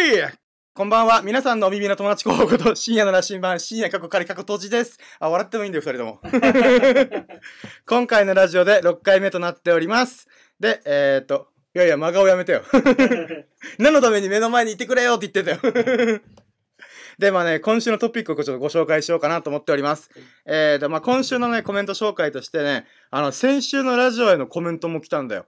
いこんばんは。皆さんのお耳の友達候補こと、深夜の羅針盤、深夜過去仮過去当時です。あ、笑ってもいいんだよ、二人とも。今回のラジオで6回目となっております。で、えー、っと、いやいや、真顔やめてよ。何のために目の前にいてくれよって言ってたよ。で、まあね、今週のトピックをちょっとご紹介しようかなと思っております。えーと、まあ今週のね、コメント紹介としてね、あの、先週のラジオへのコメントも来たんだよ。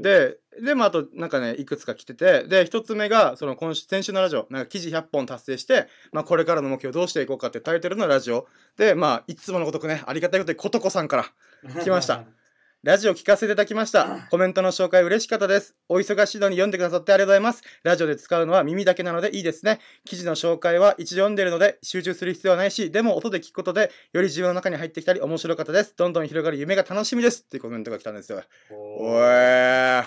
で、で、まあ、あと、なんかね、いくつか来てて、で、一つ目が、その、今週、先週のラジオ、なんか記事100本達成して、まあ、これからの目標どうしていこうかってタイトルのラジオ。で、まあ、いつものごとくね、ありがたいことに、ことこさんから来ました。ラジオ聞かせていただきました。コメントの紹介嬉しかったです。お忙しいのに読んでくださってありがとうございます。ラジオで使うのは耳だけなのでいいですね。記事の紹介は一度読んでるので集中する必要はないし、でも音で聞くことでより自分の中に入ってきたり面白かったです。どんどん広がる夢が楽しみです。っていうコメントが来たんですよ。おえ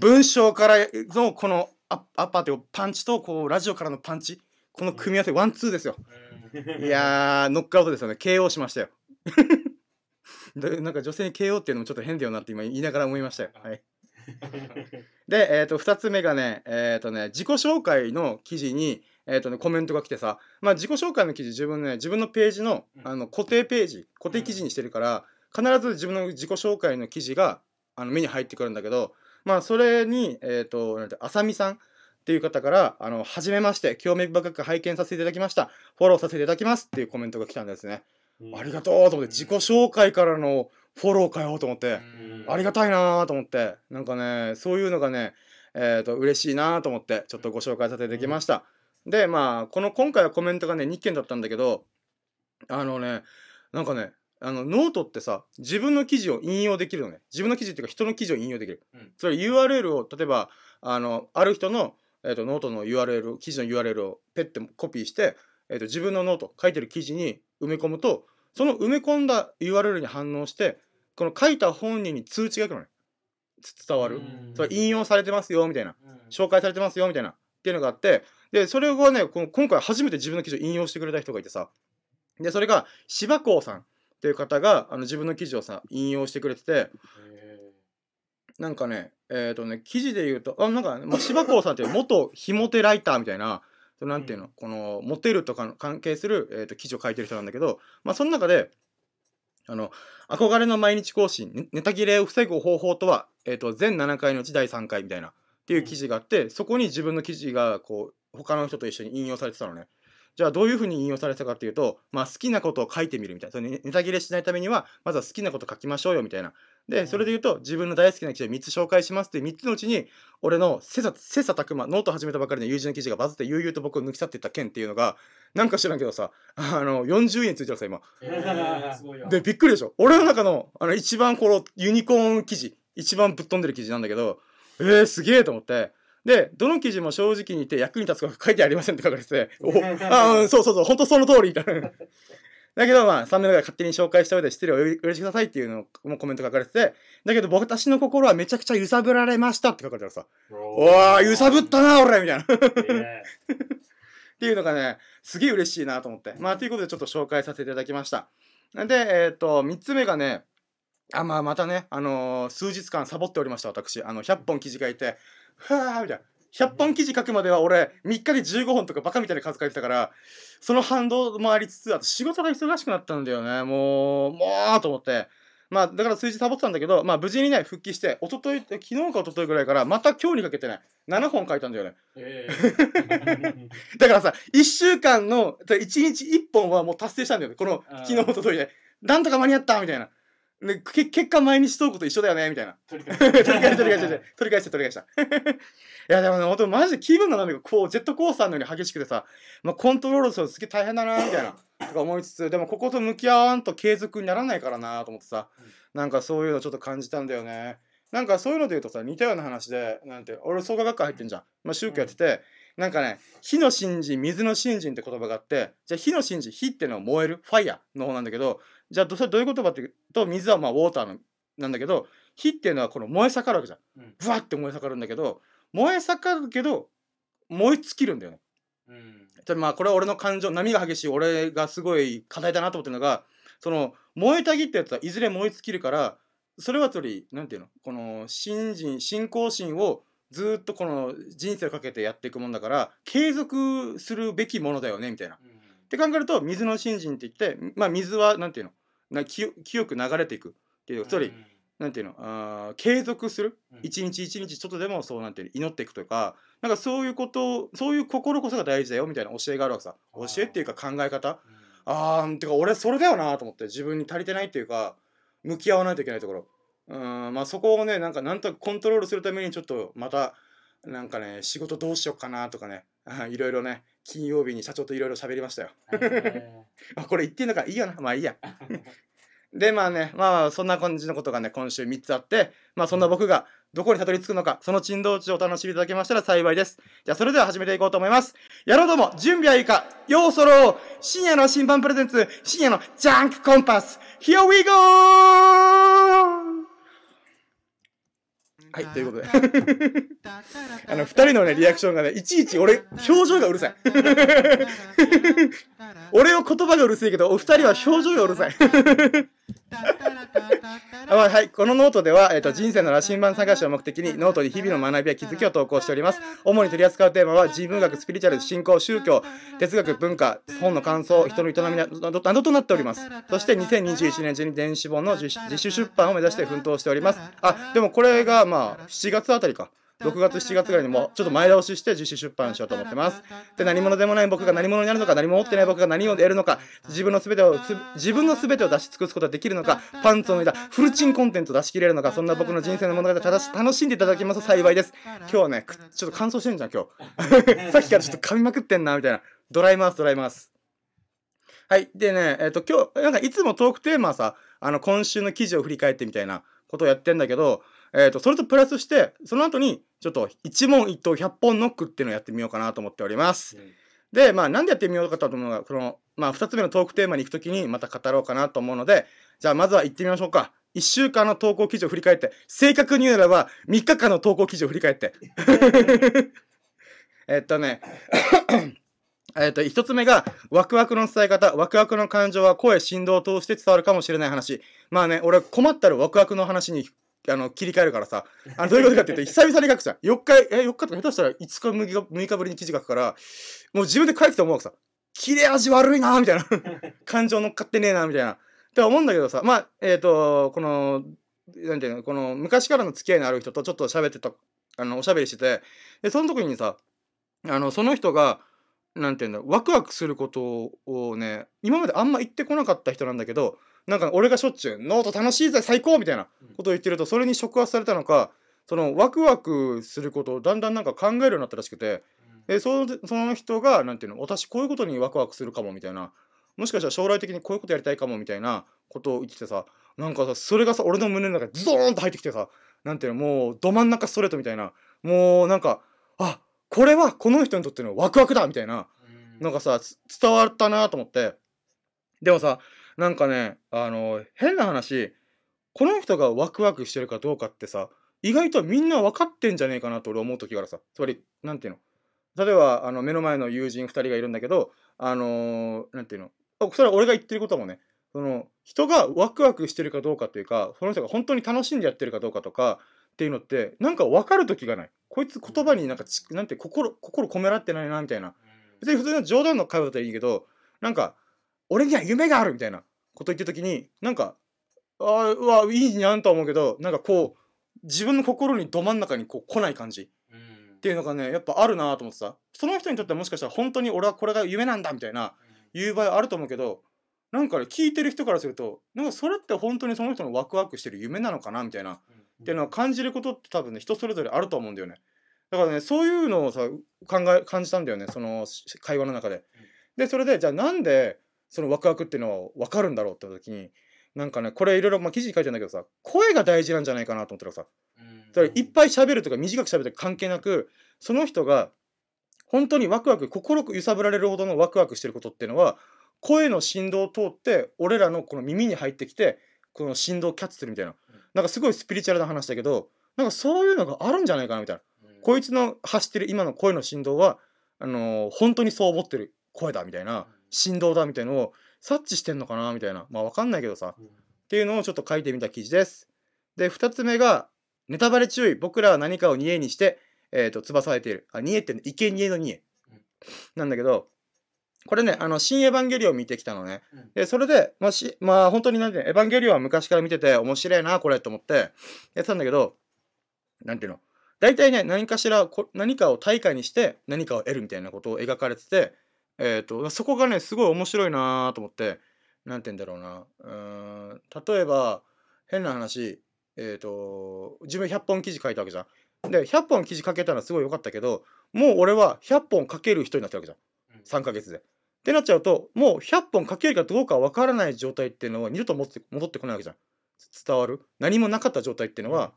文章からのこのアアッパーというパンチとこうラジオからのパンチこの組み合わせワンツーですよいやーノックアウトですよね KO しましたよでなんか女性に KO っていうのもちょっと変だよなって今言いながら思いましたよはい で、えー、と2つ目がね,、えーとね自己紹介の記事に、えーとね、コメントが来てさ、まあ、自己紹介の記事自分ね自分のページのあの固定ページ固定記事にしてるから必ず自分の自己紹介の記事があの目に入ってくるんだけどまあそれに、えっ、と、なんて、あさみさんっていう方から、あの、はじめまして、興味深く拝見させていただきました。フォローさせていただきますっていうコメントが来たんですね。ありがとうと思って、自己紹介からのフォローかよと思って、ありがたいなと思って、なんかね、そういうのがね、えっ、と、嬉しいなと思って、ちょっとご紹介させてきました。で、まあ、この、今回はコメントがね、2件だったんだけど、あのね、なんかね、あのノートってさ自分の記事を引用できるのね。自分の記事っていうか人の記事を引用できる、うん。それ URL を例えばあのある人の、えー、とノートの URL 記事の URL をペッてコピーして、えー、と自分のノート書いてる記事に埋め込むとその埋め込んだ URL に反応してこの書いた本人に通知が来るのねつ伝わる、それ引用されてますよみたいな。紹介されてますよみたいな。っていうのがあってでそれがねこの今回初めて自分の記事を引用してくれた人がいてさ。でそれが芝光さんっていう方があの自分の記事をさ引用してくれててなんかねえっ、とね記事で言うとあなんか、まあ、芝光さんっていう元ひもてライターみたいなそのなんていうの、このモテるとかの関係する、えー、と記事を書いてる人なんだけどまあその中であの憧れの毎日更新ネネタ切れを防ぐ方法とは、えー、と全7回のうち第3回みたいなっていう記事があってそこに自分の記事がこう他の人と一緒に引用されてたのね。じゃあどういうふうに引用されてたかっていうと、まあ、好きなことを書いてみるみたいな。そネタ切れしないためにはまずは好きなこと書きましょうよみたいなでそれで言うと自分の大好きな記事を3つ紹介しますっていう3つのうちに俺の切磋琢磨ノート始めたばかりの友人の記事がバズって悠々と僕を抜き去っていった件っていうのがなんか知らんけどさあの40円ついてるさ今。でびっくりでしょ。俺の中のあの一番このユニコーン記事一番ぶっ飛んでる記事なんだけどえー、すげえと思って。でどの記事も正直に言って役に立つこと書いてありませんって書かれてておあうんそうそうそう本当その通りみたいなだけどまあ3年前勝手に紹介した上で失礼をお許しくださいっていうのもコメント書かれててだけど私の心はめちゃくちゃ揺さぶられましたって書かれてあるさおー揺さぶったな俺みたいな っていうのがね、すげえ嬉しいなと思って。まあ、ということでちょっと紹介させていただきました。で、えっ、と、3つ目がね、あ、まあ、またね、あのー数日間サボっておりました、私。あの、100本記事書いて、ふわーみたいな。100本記事書くまでは俺、3日で15本とかバカみたいな数書いてたから、その反動もありつつ、あと仕事が忙しくなったんだよね。もう、もうと思って。まあ、だから数日サボってたんだけど、まあ、無事にね、復帰して、一昨日昨日か一昨日ぐらいから、また今日にかけてね、7本書いたんだよね。だからさ、1週間の、1日1本はもう達成したんだよね。この、昨日、おとといで。なんとか間に合ったみたいな。で、け結果毎日投稿と一緒だよねみたいな。取り返した、取り返した、取り返した、取り返した。いや、でもね、ほんとマジで気分の波がこう、ジェットコースターのように激しくてさ、まあ、コントロールするのすげえ大変だなみたいな。とか思いつつ、でもここと向き合わんと継続にならないからなと思ってさ、なんかそういうのちょっと感じたんだよね。なんかそういうので言うとさ、似たような話で、なんて、俺創価学科入ってんじゃん。まあ宗教やってて、なんかね、火の信心、水の信心って言葉があって、じゃあ火の信心、火っていうのは燃える、ファイヤーの方なんだけど、じゃあどそれどういう言葉っていうと、水はまあウォーターのなんだけど、火っていうのはこの燃え盛るわけじゃん。うんブワって燃え盛るんだけど、燃え盛るけど、燃え尽きるんだよね。うんでまあこれは俺の感情波が激しい俺がすごい課題だなと思ってるのがその燃えたぎったやつはいずれ燃え尽きるからそれはつまりなんていうのこの信心信仰心をずーっとこの人生をかけてやっていくもんだから継続するべきものだよねみたいな。って考えると水の信心って言って、まあ、水はなんていうのな清清く流れていく。っていうつまり、なんていうのあー継続する。うん。一日一日ちょっとでもそうなんていうの祈っていくとかなんかそういうことそういう心こそが大事だよみたいな教えがあるわけさ。教えっていうか考え方。あーてか俺それだよなと思って自分に足りてないっていうか向き合わないといけないところ。うんまあそこをねなんかなんとなくコントロールするためにちょっとまたなんかね仕事どうしようかなとかね いろいろね金曜日に社長といろいろ喋りましたよ。あこれ言ってんのか。いいよな。まあいいや。でまあねまあそんな感じのことがね今週3つあってまあそんな僕がどこにたどり着くのかその珍道中をお楽しみいただけましたら幸いです。じゃあそれでは始めていこうと思います。やろうども準備はいいか。ようそろう。深夜の新版プレゼンツ。深夜のジャンクコンパス。Here we go! はい、ということで。あの、二人のね、リアクションがね、いちいち俺、表情がうるさい。俺は言葉がうるせえけど、お二人は表情がうるさい。あまあはい、このノートでは、えっと人生の羅針盤探しを目的にノートに日々の学びや気づきを投稿しております主に取り扱うテーマは人文学スピリチュアル信仰宗教哲学文化本の感想人の営みなどなどとなっておりますそして2021年中に電子本の自自主出版を目指して奮闘しておりますあでもこれがまあ7月あたりか。6月7月ぐらいにもちょっと前倒しして自主出版しようと思ってます。で何者でもない僕が何者になるのか何も持ってない僕が何を得るのか自分の全てを自分の全てを出し尽くすことができるのかパンツを脱いだフルチンコンテンツを出し切れるのかそんな僕の人生の物語を楽しんでいただけますと幸いです。今日はねちょっと乾燥してんじゃん今日。さっきからちょっと噛みまくってんなみたいな。ドライマウスドライマウスはい。でねえっ、と今日なんかいつもトークテーマはさあの今週の記事を振り返ってみたいな。ことをやってんだけどえー、とそれとプラスしてその後にちょっと一問一答100本ノックっていうのをやってみようかなと思っております。でまあなんでやってみようかと思うのがこの、まあ、2つ目のトークテーマに行くときにまた語ろうかなと思うのでじゃあまずは行ってみましょうか。1週間の投稿記事を振り返って正確に言うならば3日間の投稿記事を振り返って えっとねえっと1つ目がワクワクの伝え方。ワクワクの感情は声振動を通して伝わるかもしれない話。まあね俺困ったらワクワクの話にあの切り替えるからさ。あのどういうことかっていうと 久々に書くじゃん。4日え4日とか下手したら5日6日 ,6 日ぶりに記事書くからもう自分で書いてて思うわけさ。切れ味悪いなみたいな。感情乗っかってねえなみたいな。って思うんだけどさ。まあえっ、とこのなんていうのこの昔からの付き合いのある人とちょっと喋ってたあのおしゃべりしてて。でその時にさあのその人がなんていうんだワクワクすることをね今まであんま言ってこなかった人なんだけどなんか俺がしょっちゅう「ノート楽しいぜ最高!」みたいなことを言ってるとそれに触発されたのかそのワクワクすることをだんだんなんか考えるようになったらしくてでそのその人がなんていうの私こういうことにワクワクするかもみたいなもしかしたら将来的にこういうことやりたいかもみたいなことを言っててさなんかさそれがさ俺の胸の中にズドーンと入ってきてさなんていうのもうど真ん中ストレートみたいなもうなんかあこれはこの人にとってのワクワクだみたいななんかさつ伝わったなと思って。でもさなんかねあの変な話この人がワクワクしてるかどうかってさ意外とみんな分かってんじゃねえかなと俺思う時があるさ。つまりなんていうの？例えばあの目の前の友人2人がいるんだけどあのーなんていうの？あそれは俺が言ってることもねその人がワクワクしてるかどうかっていうかその人が本当に楽しんでやってるかどうかとかっていうのってなんか分かる時がないこいつ言葉になんかちなんて心心込められてないなみたいな。別に普通の冗談の会話だったらいいけどなんか俺には夢があるみたいなこと言ってる時になんかあーうわいいにゃんとは思うけどなんかこう自分の心にど真ん中にこう来ない感じ。っていうのがねやっぱあるなと思ってさ。その人にとってはもしかしたら本当に俺はこれが夢なんだみたいな言う場合あると思うけどなんかね聞いてる人からするとなんかそれって本当にその人のワクワクしてる夢なのかなみたいなっていうのは感じることって多分ね人それぞれあると思うんだよね。だからねそういうのをさ考え感じたんだよねそのし会話の中で。でそれでじゃあなんでそのワクワクっていうのは分かるんだろうって時になんかねこれいろいろまあ記事に書いてあるんだけどさ声が大事なんじゃないかなと思ったらさ。だからいっぱい喋るとか短く喋るとか関係なくその人が本当にワクワク心揺さぶられるほどのワクワクしてることっていうのは声の振動を通って俺らのこの耳に入ってきてこの振動をキャッチするみたいななんかすごいスピリチュアルな話だけどなんかそういうのがあるんじゃないかなみたいな。こいつの発してる今の声の振動はあのー本当にそう思ってる声だみたいな振動だみたいのを察知してんのかなみたいな。まあわかんないけどさ。っていうのをちょっと書いてみた記事です。で2つ目がネタバレ注意。僕らは何かを煮えにして、えっ、と、翼生えている。あ、ニエってね、生贄のニエ。うん。なんだけど、これね、あの、新エヴァンゲリオン見てきたのね。うんで、それで、まあ、し、まあ、本当になんていうのエヴァンゲリオンは昔から見てて、面白いな、これ、と思って、やってたんだけど、なんていうの大体ね、何かしらこ、何かを対価にして、何かを得るみたいなことを描かれてて、えっ、と、そこがね、すごい面白いなと思って、なんて言うんだろうな。うーん、例えば、変な話、えっ、と、自分100本記事書いたわけじゃん。で、100本記事書けたのはすごい良かったけど、もう俺は100本書ける人になったわけじゃん。3ヶ月で。ってなっちゃうと、もう100本書けるかどうかわからない状態っていうのは二度と戻って戻ってこないわけじゃん。伝わる？何もなかった状態っていうのは、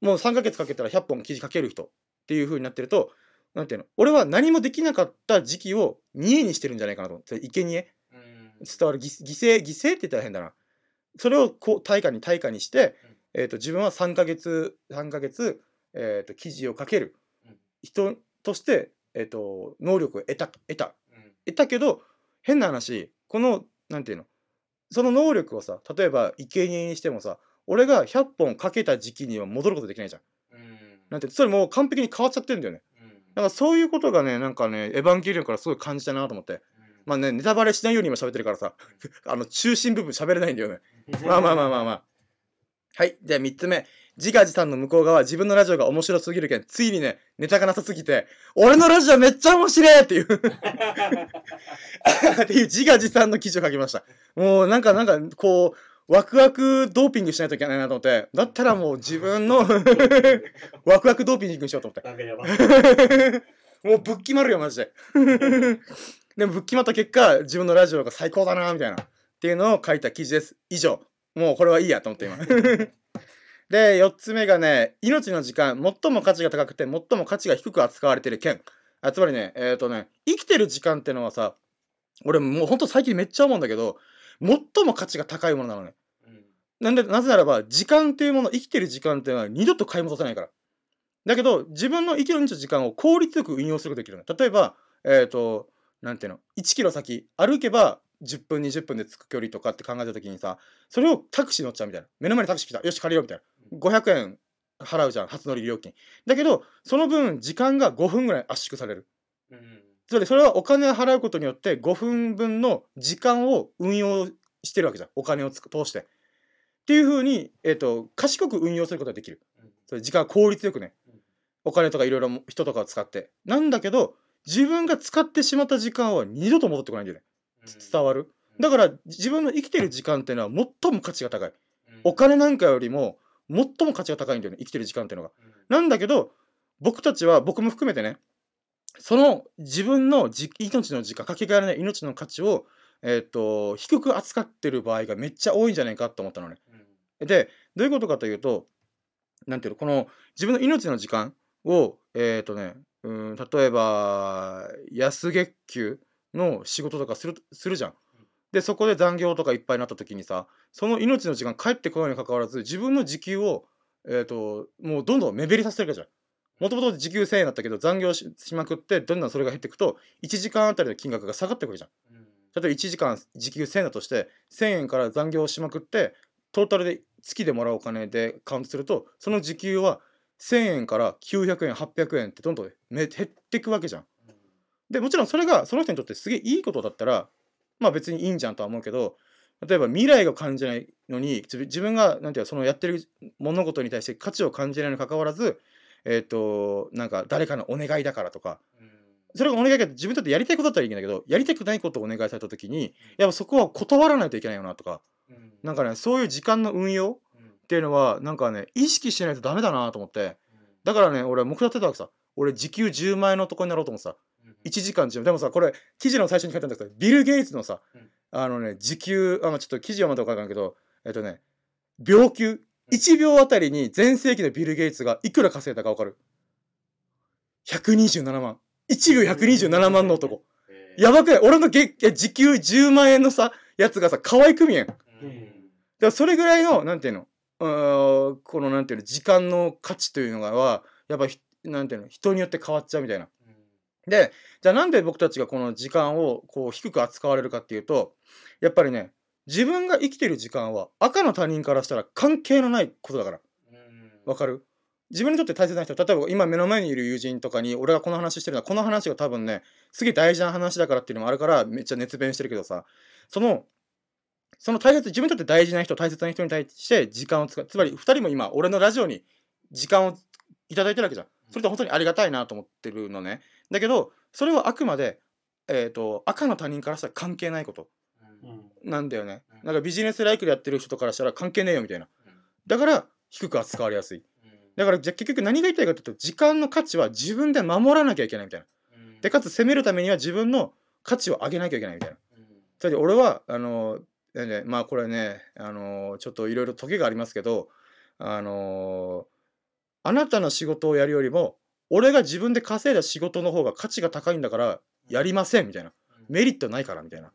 もう3ヶ月かけたら100本記事書ける人っていう風になってると、なんていうの？俺は何もできなかった時期を見えにしてるんじゃないかなと。思って、生贄。うん。伝わる？犠犠牲、犠牲って言ったら変だな。それをこう対価に対価にして、えー、と自分は3ヶ月、3ヶ月、えー、と記事を書けるうん。人として、えー、と能力を得た、得た。うん得たけど、変な話、この、なんていうのその能力をさ、例えば生贄にしてもさ、俺が100本かけた時期には戻ることできないじゃん。うんなんて、それもう完璧に変わっちゃってるんだよね。うんだからそういうことがね、なんかね、エヴァンゲリオンからすごい感じたなと思って。まあね、ネタバレしないように今喋ってるからさ、あの、中心部分喋れないんだよね。まあまあまあまあまあ。はい。では3つ目。自画自賛の向こう側、自分のラジオが面白すぎるけん、ついにね、ネタがなさすぎて、俺のラジオめっちゃ面白いっていう っていう自画自賛の記事を書きました。もうなんか、なんか、こう、ワクワクドーピングしないといけないなと思って、だったらもう自分の ワクワクドーピングにしようと思って。もうぶっ決まるよ、マジで。でもぶっ決まった結果、自分のラジオが最高だな、みたいな。っていうのを書いた記事です。以上。もうこれはいいやと思って今。で、4つ目がね、命の時間、最も価値が高くて、最も価値が低く扱われてる件。あつまりね、えっ、とね、生きてる時間ってのはさ、俺もうほんと最近めっちゃ思うんだけど、最も価値が高いものなのね。うんなんで、なぜならば、時間っていうもの、生きてる時間っていうのは二度と買い戻せないから。だけど、自分の生きる時間を効率よく運用することができるの。例えば、えっ、と、なんていうの、1キロ先、歩けば10分、20分で着く距離とかって考えたときにさ、それをタクシー乗っちゃうみたいな。目の前にタクシー来た。よし、借りようみたいな。500円払うじゃん、初乗り料金。だけど、その分、時間が5分ぐらい圧縮される。うんつまり、それはお金を払うことによって5分分の時間を運用してるわけじゃん。お金をつく通して。っていうふうに、えっ、と、賢く運用することができる。うんそれ時間効率よくねうん。お金とかいろいろ人とかを使って。なんだけど、自分が使ってしまった時間は二度と戻ってこないんだよね。伝わる。だから、自分の生きてる時間っていうのは最も価値が高い。お金なんかよりも、最も価値が高いんだよね。生きてる時間っていうのが。なんだけど、僕たちは、僕も含めてね、その自分のじ命の時間、かけがえのない命の価値を、えっ、と、低く扱ってる場合がめっちゃ多いんじゃないかと思ったのね。で、どういうことかというと、なんていうの、この自分の命の時間を、えっ、とね、うん、例えば、安月給の仕事とかするするじゃん。で、そこで残業とかいっぱいになった時にさ、その命の時間帰ってこないにもかかわらず、自分の時給を、えっ、と、もうどんどん目減りさせてるわけじゃん。もともと時給1000円だったけど、残業ししまくって、どんどんそれが減っていくと、1時間あたりの金額が下がってくるじゃん。例えば1時間時給1000円だとして1000円から残業しまくってトータルで月でもらうお金でカウントするとその時給は1000円から900円800円ってどんどんめ減っていくわけじゃん。でもちろんそれがその人にとってすげえいいことだったらまあ別にいいんじゃんとは思うけど例えば未来が感じないのに自分がなんていうかそのやってる物事に対して価値を感じないにもかかわらずえっ、となんか誰かのお願いだからとか。それがお願いが自分にとってやりたいことだったらいいんだけどやりたくないことをお願いされた時にやっぱそこは断らないといけないよなとか。なんかねそういう時間の運用っていうのはなんかね意識しないとダメだなと思って。だからね俺目標立てたわけさ。俺時給10万円のとこになろうと思ってさ1時間10でもさこれ記事の最初に書いたんだけどビル・ゲイツのさ、うん。あのね時給あ、まあ、ちょっと記事読またか分かんないけどえっとね秒給。1秒あたりに全盛期のビル・ゲイツがいくら稼いだか分かる。127万。1秒127万の男。やばくない？俺の時給10万円のさやつがさ可愛く見えん。だからそれぐらいのなんていうの？このなんていうの？時間の価値というのがはやっぱひなんていうの？人によって変わっちゃうみたいな。でじゃあなんで僕たちがこの時間をこう低く扱われるかっていうとやっぱりね自分が生きてる時間は赤の他人からしたら関係のないことだから。わかる？自分にとって大切な人例えば今目の前にいる友人とかに俺がこの話してるのはこの話が多分ねすげえ大事な話だからっていうのもあるからめっちゃ熱弁してるけどさ。そのその大切自分にとって大事な人大切な人に対して時間を使う。つまり2人も今俺のラジオに時間をいただいてるわけじゃん。それって本当にありがたいなと思ってるのね。だけどそれはあくまでえっ、と赤の他人からしたら関係ないこと。うん。なんだよね。うん。なんかビジネスライクでやってる人からしたら関係ねえよみたいな。だから低く扱われやすい。だからじゃあ結局何が言いたいかというと時間の価値は自分で守らなきゃいけないみたいな。でかつ攻めるためには自分の価値を上げなきゃいけないみたいな。つまり俺はあのまあこれねあのちょっといろいろ時がありますけどあのあなたの仕事をやるよりも俺が自分で稼いだ仕事の方が価値が高いんだからやりませんみたいな。メリットないからみたいな。っ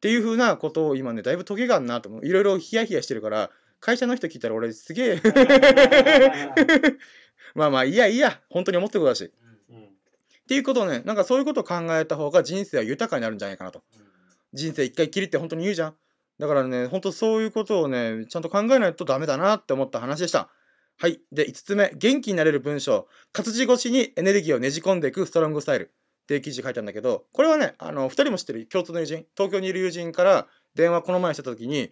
ていう風なことを今ねだいぶトゲがあんなと思う。いろいろヒヤヒヤしてるから会社の人聞いたら俺すげえ。まあまあいいやいいや本当に思ってることだし。っていうことをねなんかそういうことを考えた方が人生は豊かになるんじゃないかなと。人生一回きりって本当に言うじゃん。だからね本当そういうことをねちゃんと考えないとダメだなって思った話でしたはい。で5つ目元気になれる文章。活字越しにエネルギーをねじ込んでいくストロングスタイル。っていう記事書いたんだけどこれはねあの2人も知ってる共通の友人。東京にいる友人から電話この前してた時に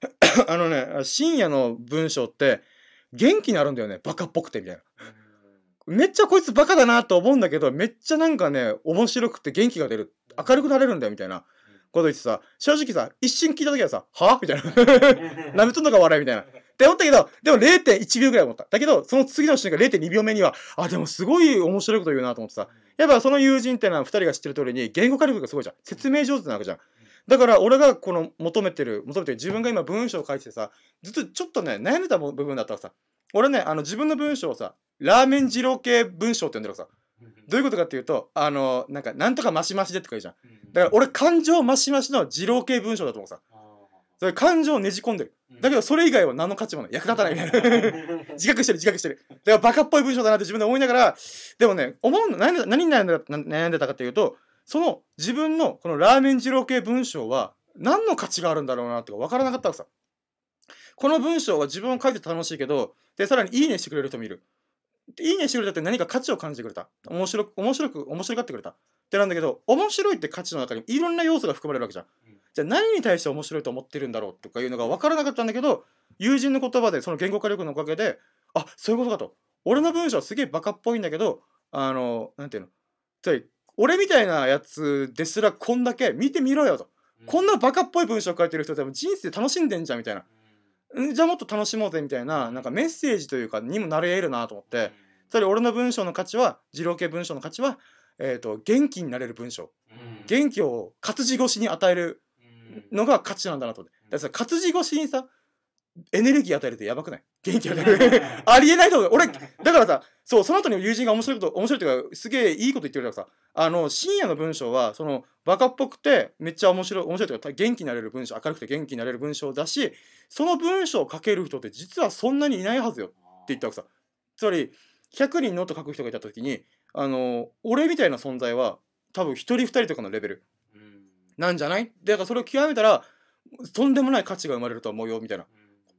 あのね深夜の文章って元気になるんだよね。バカっぽくてみたいな。めっちゃこいつバカだなと思うんだけどめっちゃなんかね面白くて元気が出る。明るくなれるんだよみたいな。こと言ってさ正直さ一瞬聞いた時はさ「は?」みたいな「なめとんのか笑い」みたいなって思ったけどでも0.1秒ぐらい思った。だけどその次の瞬間0.2秒目にはあでもすごい面白いこと言うなと思ってさ。やっぱその友人ってのは2人が知ってる通りに言語化力がすごいじゃん。説明上手なわけじゃん。だから俺がこの求めてる求めてる自分が今文章を書いててさずっとちょっとね悩んでた部分だったらさ。俺ねあの自分の文章をさラーメン二郎系文章って呼んでるからさ。どういうことかっていうとあのなんかなんとかマシマシでって書いてあるじゃん。だから俺感情マシマシの二郎系文章だと思うさそれ感情をねじ込んでる。だけどそれ以外は何の価値もない。役立たないみたいな。自覚してる自覚してる。だからバカっぽい文章だなって自分で思いながらでもね思うの何に悩んでた悩んでたかっていうとその自分のこのラーメン二郎系文章は何の価値があるんだろうなって分からなかったわけさ。この文章は自分を書いてて楽しいけどでさらにいいねしてくれる人もいる。でいいねしてくれたって何か価値を感じてくれた。面白く面白く面白がってくれた。ってなんだけど面白いって価値の中にいろんな要素が含まれるわけじゃんじゃあ何に対して面白いと思ってるんだろうとかいうのが分からなかったんだけど友人の言葉でその言語化力のおかげであそういうことかと。俺の文章はすげえバカっぽいんだけどあのなんていうの。つまり俺みたいなやつですらこんだけ見てみろよと。こんなバカっぽい文章書いてる人多分人生楽しんでんじゃんみたいな。ん。じゃあもっと楽しもうぜみたいななんかメッセージというかにもなり得るなと思って。つまり俺の文章の価値は二郎系文章の価値は、えー、と元気になれる文章。元気を活字越しに与えるのが価値なんだなと思ってだからさ活字越しにさエネルギー与えるってやばくない？元気与える。ありえないと思う。俺だからさそうその後に友人が面白いこと面白いっていうかすげえいいこと言ってくれたからさあの深夜の文章はそのバカっぽくてめっちゃ面白い面白いというか元気になれる文章明るくて元気になれる文章だしその文章を書ける人って実はそんなにいないはずよって言ったわけさ。つまり100人ノート書く人がいた時にあの俺みたいな存在は多分1人2人とかのレベルなんじゃない？だからそれを極めたらとんでもない価値が生まれると思うよみたいな。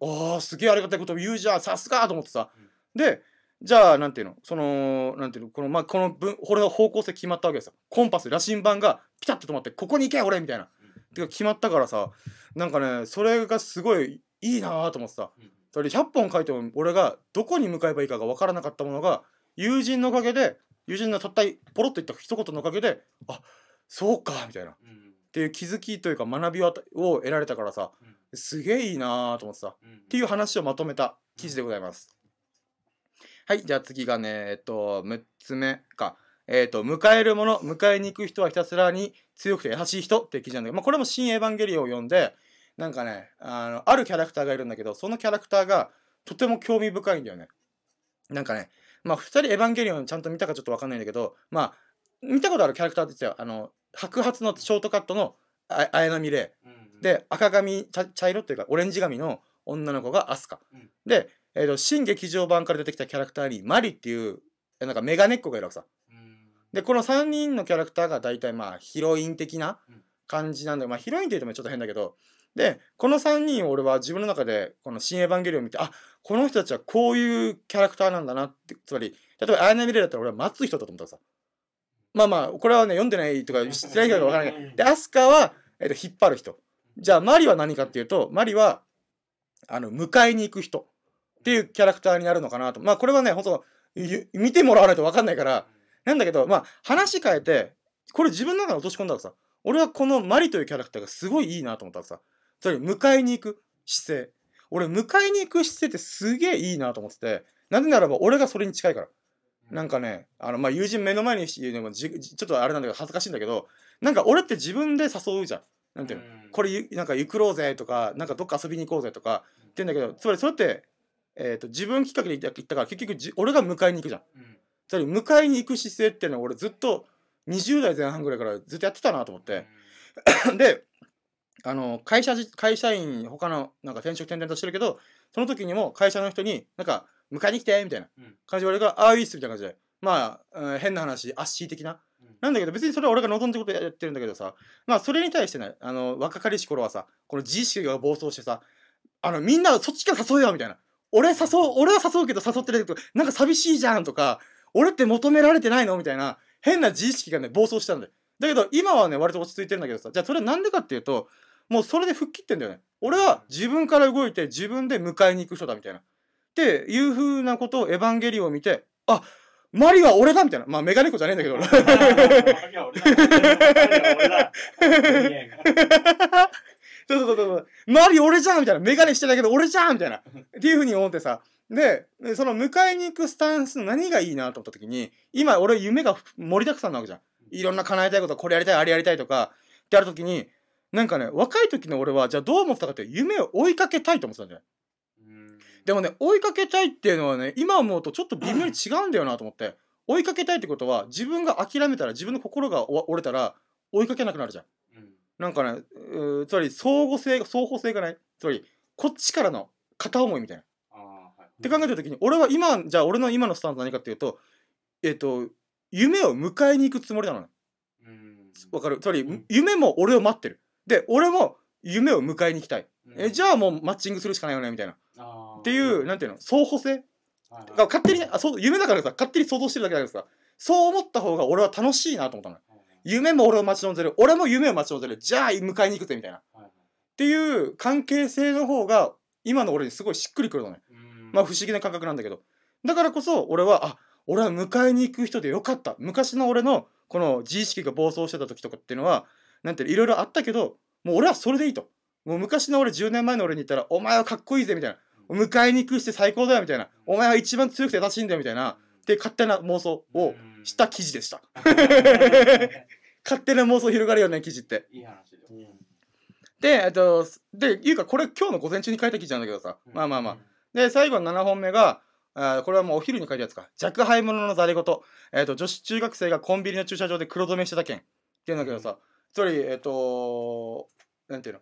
あーすげえありがたいこと言うじゃん。さすがと思ってさ。でじゃあなんていうの？そのなんていうの？このまあこの分これの方向性決まったわけですよ。コンパス羅針盤がピタッと止まってここに行け俺みたいな。てか決まったからさなんかねそれがすごいいいなーと思ってさ。それ100本書いても俺がどこに向かえばいいかが分からなかったものが友人のおかげで友人のたったポロッと言った一言のおかげであそうかみたいなっていう気づきというか学びをを得られたからさすげえいいなーと思ってさっていう話をまとめた記事でございます。はい、じゃあ次がね、えっと、6つ目か。えっと、迎えるもの、迎えに行く人はひたすらに強くて優しい人っていう記事なんだけど、まあ、これも新エヴァンゲリオンを読んで、なんかね、あの、あるキャラクターがいるんだけど、そのキャラクターがとても興味深いんだよね。なんかね、まあ、2人エヴァンゲリオンちゃんと見たかちょっとわかんないんだけど、まあ、見たことあるキャラクターって言ってたよあの、白髪のショートカットのあ綾波レイ。で赤髪茶茶色っていうかオレンジ髪の女の子がアスカ、うん。で、えーと新劇場版から出てきたキャラクターにマリっていうえなんかメガネっ子がいるわけさ。でこの3人のキャラクターが大体まあヒロイン的なうん。感じなんだまあヒロインって言ってもちょっと変だけどでこの3人を俺は自分の中でこの「新エヴァンゲリオン」を見てあこの人たちはこういうキャラクターなんだなってつまり例えばアイナ・ミレイだったら俺は待つ人だと思ったらさまあまあこれはね読んでないとか知ってないから分からない。けどでアスカは、えっと引っ張る人。じゃあマリは何かっていうとマリはあの迎えに行く人。っていうキャラクターになるのかなと。まあこれはね本当ゆ見てもらわないと分かんないから。なんだけどまあ話変えてこれ自分の中に落とし込んだらさ。俺はこのマリというキャラクターがすごいいいなと思ったらさ。それ迎えに行く姿勢。俺迎えに行く姿勢ってすげえいいなと思ってて。なぜならば俺がそれに近いからなんかねあのまあ友人目の前に言うのもじちょっとあれなんだけど恥ずかしいんだけどなんか俺って自分で誘うじゃん。なんていうの？これゆなんか行くろうぜとかなんかどっか遊びに行こうぜとかって言うんだけどつまりそれって、えー、と自分きっかけで言った言ったから結局じ俺が迎えに行くじゃん。つまり迎えに行く姿勢っていうのは俺ずっと20代前半ぐらいからずっとやってたなと思って。であの会社じ会社員他のなんか転職転々としてるけどその時にも会社の人になんか迎えに来てみたいな。感じで俺が「ああいいっす」みたいな感じで。まあ、うん変な話アッシー的な。なんだけど別にそれは俺が望んでることやってるんだけどさ。まあそれに対してねあの若かりし頃はさこの自意識が暴走してさあのみんなそっちから誘うよみたいな。俺誘う俺は誘うけど誘ってないけどなんか寂しいじゃんとか俺って求められてないの？みたいな変な自意識がね暴走したんだよ。だけど今はね割と落ち着いてるんだけどさ。じゃあそれなんでかっていうともうそれで吹っ切ってんだよね。俺は自分から動いて自分で迎えに行く人だみたいなっていう風なことをエヴァンゲリオンを見てあマリは俺だみたいな。まあメガネコじゃねえんだけど。そうそうそうそう。マリ俺じゃんみたいな。メガネしてたけど俺じゃんみたいな。っていうふうに思ってさ。ででその迎えに行くスタンスの何がいいなと思った時に今俺夢が盛りだくさんなわけじゃん。いろんな叶えたいことこれやりたいあれやりたいとか。ってある時になんかね若い時の俺はじゃあどう思ってたかって夢を追いかけたいと思ってたんじゃないでもね追いかけたいっていうのはね今思うとちょっと微妙に違うんだよなと思って。追いかけたいってことは自分が諦めたら自分の心がお折れたら追いかけなくなるじゃん。なんかねうーつまり相互性が相補性がない。つまりこっちからの片思いみたいな。って考えた時に俺は今じゃあ俺の今のスタンスは何かっていうとえっ、と夢を迎えに行くつもりなのね。わかる？つまり、うん。夢も俺を待ってる。で俺も夢を迎えに行きたい、えじゃあもうマッチングするしかないよねみたいなっていうなんていうの？相補性？が勝手にあそう夢だからさ勝手に想像してるだけだけどさそう思った方が俺は楽しいなと思ったのよ。夢も俺を待ち望んでる。俺も夢を待ち望んでる。じゃあ迎えに行くぜみたいな。っていう関係性の方が今の俺にすごいしっくりくるのね。まあ不思議な感覚なんだけど。だからこそ俺はあ俺は迎えに行く人でよかった。昔の俺のこの自意識が暴走してた時とかっていうのはなんていうのいろいろあったけどもう俺はそれでいいと。もう昔の俺10年前の俺に言ったらお前はかっこいいぜみたいな迎えに行くして最高だよみたいな。お前は一番強くて優しいんだよみたいな。って勝手な妄想をした記事でした。勝手な妄想広がるよね記事って。いい話ででえっとでいうかこれ今日の午前中に書いた記事なんだけどさ。まあまあまあ。で最後の7本目があーこれはもうお昼に書いたやつか。若輩者のざれ言、えっと女子中学生がコンビニの駐車場で黒染めしてた件っていうんだけどさ。つまりえっとなんていうの？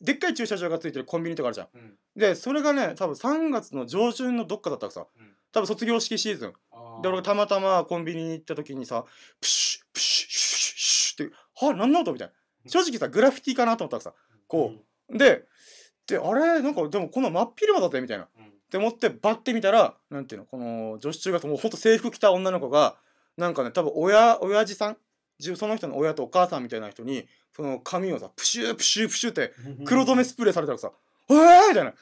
でっかい駐車場がついてるコンビニとかあるじゃん。でそれがね多分3月の上旬のどっかだったらさ。多分卒業式シーズン。で俺がたまたまコンビニに行った時にさプシュプシュシュシュシュっては何の音？みたいな。正直さグラフィティかなと思ったらさ。こう。でであれ？なんかでもこの真っ昼間だぜみたいな。って思ってバッて見たらなんていうのこの女子中学生もうほんと制服着た女の子がなんかね多分親親父さんじその人の親とお母さんみたいな人にその髪をさプシュープシュープシューって黒染めスプレーされたらさ「えー!」みたいな。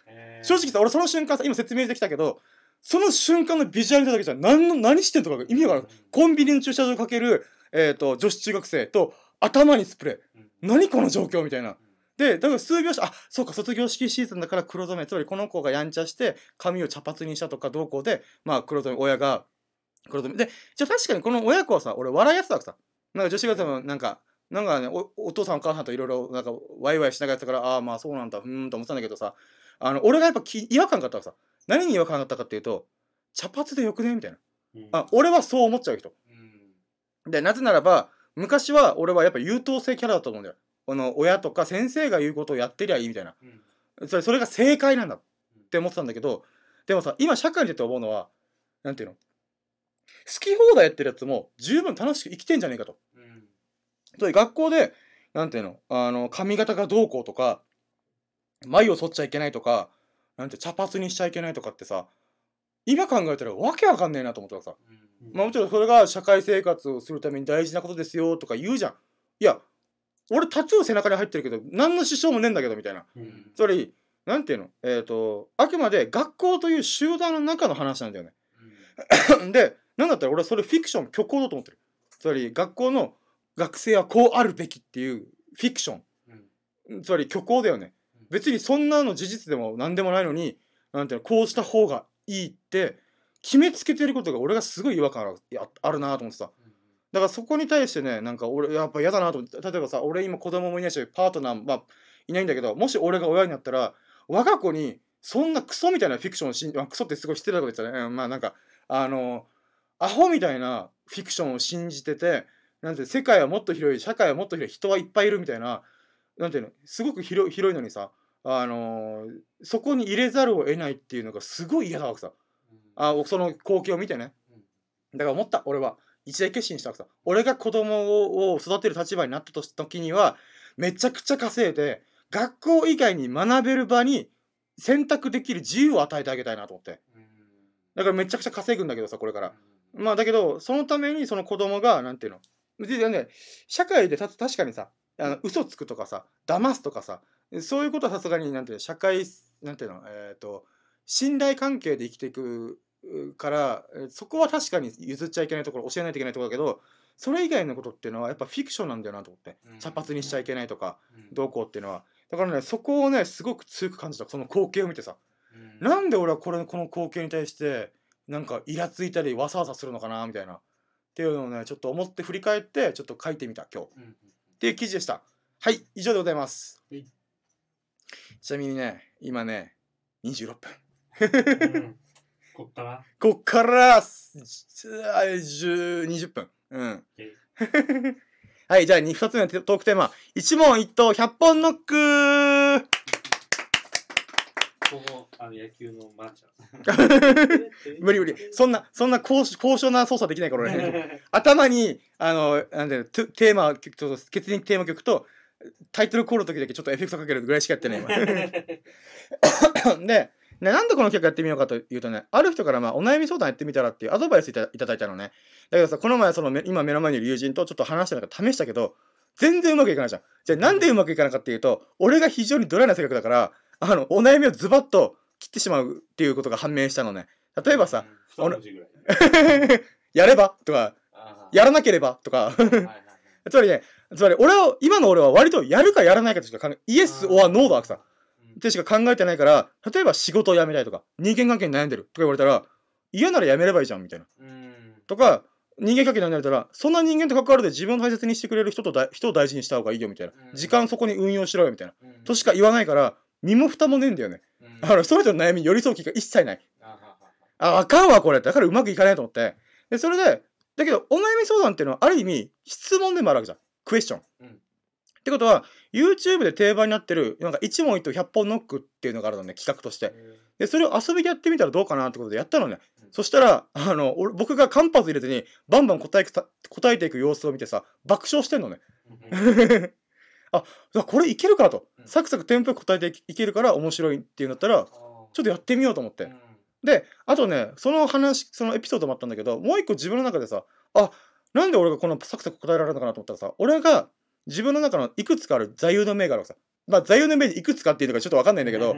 正直さ俺その瞬間さ今説明できたけどその瞬間のビジュアルだけじゃ何の何してんとかが意味わからん。コンビニの駐車場かける、えー、と女子中学生と頭にスプレー。何この状況みたいな。でだから数秒してあそうか卒業式シーズンだから黒染め。つまりこの子がやんちゃして髪を茶髪にしたとかどうこうでまあ黒染め親が黒染め。でじゃあ確かにこの親子はさ俺笑いやすたわけさなんか女子学生もなんかなんかねおお父さんお母さんといろいろなんかワイワイしながらやってたからああまあそうなんだうーんと思ってたんだけどさあの俺がやっぱき違和感があったわけさ何に違和感があったかっていうと茶髪でよくねみたいな。あ俺はそう思っちゃう人。でなぜならば昔は俺はやっぱ優等生キャラだと思うんだよ。この親とか先生が言うことをやってりゃいいみたいな。それそれが正解なんだって思ってたんだけどでもさ今社会に出て思うのはなんていうの？好き放題やってるやつも十分楽しく生きてんじゃねえかとそういう学校でなんていうの？あの髪型がどうこうとか眉を剃っちゃいけないとかなんて茶髪にしちゃいけないとかってさ今考えたらわけわかんねえなと思ったらさ、まあもちろんそれが社会生活をするために大事なことですよとか言うじゃん。いや俺タトゥー背中に入ってるけど何の支障もねえんだけどみたいな。うん。つまりなんていうの？えっ、とあくまで学校という集団の中の話なんだよね。でなんだったら俺はそれフィクション虚構だと思ってる。つまり学校の学生はこうあるべきっていうフィクション。うん。つまり虚構だよね。うん。別にそんなの事実でも何でもないのになんていうのこうした方がいいって決めつけてることが俺がすごい違和感あるなと思ってさ。だからそこに対してねなんか俺やっぱ嫌だなと思って例えばさ俺今子供もいないしパートナーも、まあ、いないんだけどもし俺が親になったら我が子にそんなクソみたいなフィクションを信じ、まあ、クソってすごい失礼なこと言ったね、うんまあなんかあのアホみたいなフィクションを信じててなんて世界はもっと広い社会はもっと広い人はいっぱいいるみたいななんていうのすごく広い広いのにさあのそこに入れざるを得ないっていうのがすごい嫌だわけさ。あその光景を見てね。だから思った俺は。一大決心したわけさ。俺が子供を育てる立場になったとした時にはめちゃくちゃ稼いで学校以外に学べる場に選択できる自由を与えてあげたいなと思って。だからめちゃくちゃ稼ぐんだけどさこれから。まあだけどそのためにその子供がなんていうの別にね社会でた確かにさあの嘘つくとかさ騙すとかさそういうことはさすがになんていうの社会なんていうのえっ、と信頼関係で生きていくうからえーそこは確かに譲っちゃいけないところ教えないといけないところだけどそれ以外のことっていうのはやっぱフィクションなんだよなと思ってうん。茶髪にしちゃいけないとかうん。どうこうっていうのは。だからねそこをねすごく強く感じたその光景を見てさうん。なんで俺はこれこの光景に対してなんかイラついたりわさわさするのかなみたいなっていうのをねちょっと思って振り返ってちょっと書いてみた今日。うんっていう記事でした。はい以上でございます。はい。ちなみにね今ね26分。うん。こっから？こっからすあ10 20分。うん。え はいじゃあ 2, つ目のトークテーマ。一問一答100本ノックあの野球のマーちゃん無理無理。そんなそんな高高尚な操作できないから俺。頭にあのなんていうのテテーマ曲と決定テーマ曲とタイトルコールの時だけちょっとエフェクトかけるぐらいしかやってない。今 で、ね、なんでこの曲やってみようかというとねある人から、まあ、お悩み相談やってみたらっていうアドバイスいたいただいたのね。だけどさこの前そのめ今目の前にいる友人とちょっと話してなんか試したけど全然うまくいかないじゃん。じゃあなんでうまくいかなかっていうと俺が非常にドライな性格だからあのお悩みをズバッと切ってしまうっていうことが判明したのね。例えばさ二文字ぐらい やれば？とかあやらなければ？とか。つまりねつまり俺は今の俺は割とやるかやらないかとしか考えイエス・オア・ノーだわけさ。うん。ってしか考えてないから例えば仕事を辞めたいとか人間関係に悩んでるとか言われたら嫌なら辞めればいいじゃんみたいな。うん。とか人間関係に悩んでたらそんな人間と関わるで自分を大切にしてくれる人とだ人を大事にした方がいいよみたいな。うん。時間そこに運用しろよみたいな。うん。としか言わないから身も蓋もねえんだよね。うんあのその人の悩みに寄り添う気が一切ない。あああかんわこれだからうまくいかないと思って。でそれでだけどお悩み相談っていうのはある意味質問でもあるわけじゃん。クエスチョン、うん。ってことは YouTube で定番になってるなんか一問一答100本ノックっていうのがあるのね企画として。でそれを遊びでやってみたらどうかなってことでやったのね、うん。そしたらあの俺僕が間髪入れずにバンバン答え答えていく様子を見てさ爆笑してんのね。うんあこれいけるかと、うん。サクサクテンポよく答えていけるから面白いっていうんだったらちょっとやってみようと思って、うん。であとねその話そのエピソードもあったんだけどもう一個自分の中でさあなんで俺がこのサクサク答えられるのかなと思ったらさ俺が自分の中のいくつかある座右の銘があるさ。まあ座右の銘でいくつかっていうのがちょっと分かんないんだけど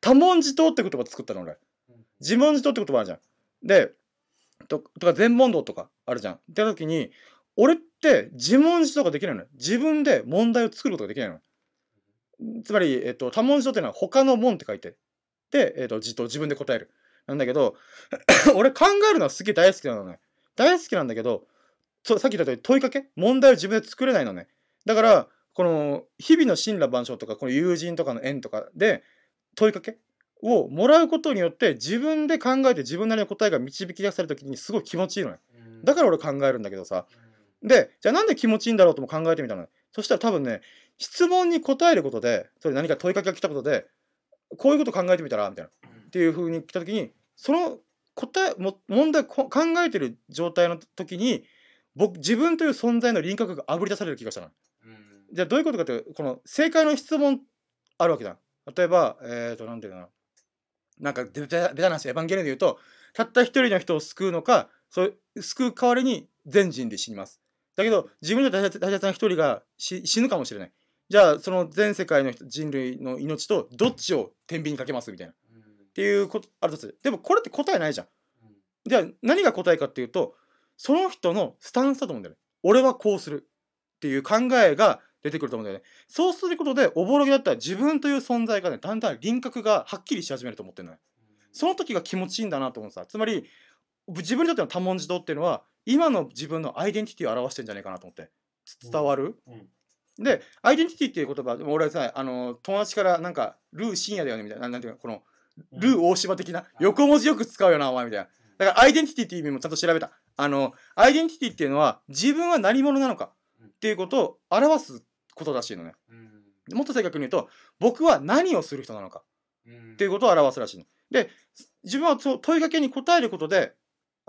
多文字答って言葉作ったの俺。うん。自問自答って言葉あるじゃん。でととか全問答とかあるじゃん。って時に俺って自問自答ができないのよ。自分で問題を作ることができないのつまり、えっと、多文字答っていうのは他の門って書いて。で、えっと、自答自分で答える。なんだけど 俺考えるのはすげえ大好きなのね。大好きなんだけどさっき言った通り問いかけ？問題を自分で作れないのね。だからこの日々の神羅万象とかこの友人とかの縁とかで問いかけ？をもらうことによって自分で考えて自分なりの答えが導き出された時にすごい気持ちいいのね。うん。だから俺考えるんだけどさでじゃあなんで気持ちいいんだろうとも考えてみたのねそしたら多分ね質問に答えることでそれ何か問いかけが来たことでこういうこと考えてみたらみたいなっていう風に来た時にその答えも問題こ考えてる状態の時に僕自分という存在の輪郭があぶり出される気がしたの。うんじゃあどういうことかっていうとこの正解の質問あるわけじゃん。例えば、えっ、と、なんていうのかな。なんか、ベタベタな話、エヴァンゲリオンで言うと、たった一人の人を救うのか、そう救う代わりに全人で死にます。だけど、自分の大切大切な一人が死死ぬかもしれない。じゃあ、その全世界の人人類の命とどっちを天秤にかけますみたいな。っうんていうことあるとする。でも、これって答えないじゃん。うんじゃあ何が答えかっていうとその人のスタンスだと思うんだよね。俺はこうするっていう考えが出てくると思うんだよね。そうすることでおぼろげだったら自分という存在がねだんだん輪郭がはっきりし始めると思ってるのね。その時が気持ちいいんだなと思うさ。つまり自分にとっての多文字堂っていうのは今の自分のアイデンティティを表してんじゃないかなと思って。つ伝わる、うんでアイデンティティっていう言葉俺さあの友達からなんかルー深夜だよねみたいななんていうかこのルー大島的な横文字よく使うよなお前みたいな。だからアイデンティティっていう意味もちゃんと調べた。あの、アイデンティティっていうのは自分は何者なのかっていうことを表すことらしいのね。うんもっと正確に言うと、僕は何をする人なのかうんっていうことを表すらしいの。で、自分はそう問いかけに答えることで、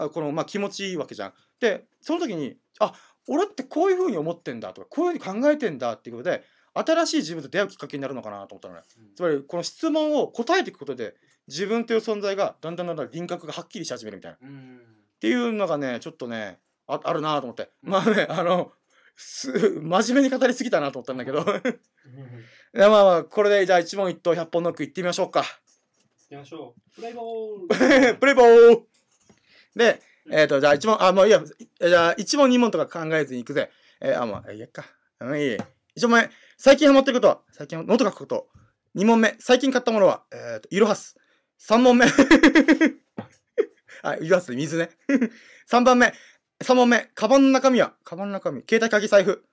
あこの、まあ、気持ちいいわけじゃん。で、その時に、あ、俺ってこういうふうに思ってんだとか、こういうふうに考えてんだっていうことで、新しい自分と出会うきっかけになるのかなと思ったのね。つまり、この質問を答えていくことで、自分という存在がだんだんだんだん輪郭がはっきりし始めるみたいな。うん。っていうのがねちょっとねああるなと思って、うん。まあねあのす真面目に語りすぎたなと思ったんだけど。まあまあこれでじゃあ一問一答100本ノックいってみましょうか。行きましょう。プレイボール。プレイボーでえっ、とじゃあ一問あもういいや。じゃあ一問二問とか考えずにいくぜ。えーあもういいやっか。うんいい。一問目。最近ハマってることは最近ノート書くこと。二問目。最近買ったものはえっ、とイロハス三問目。あイロハス水ね。三番目。三問目。カバンの中身はカバンの中身。携帯鍵財布。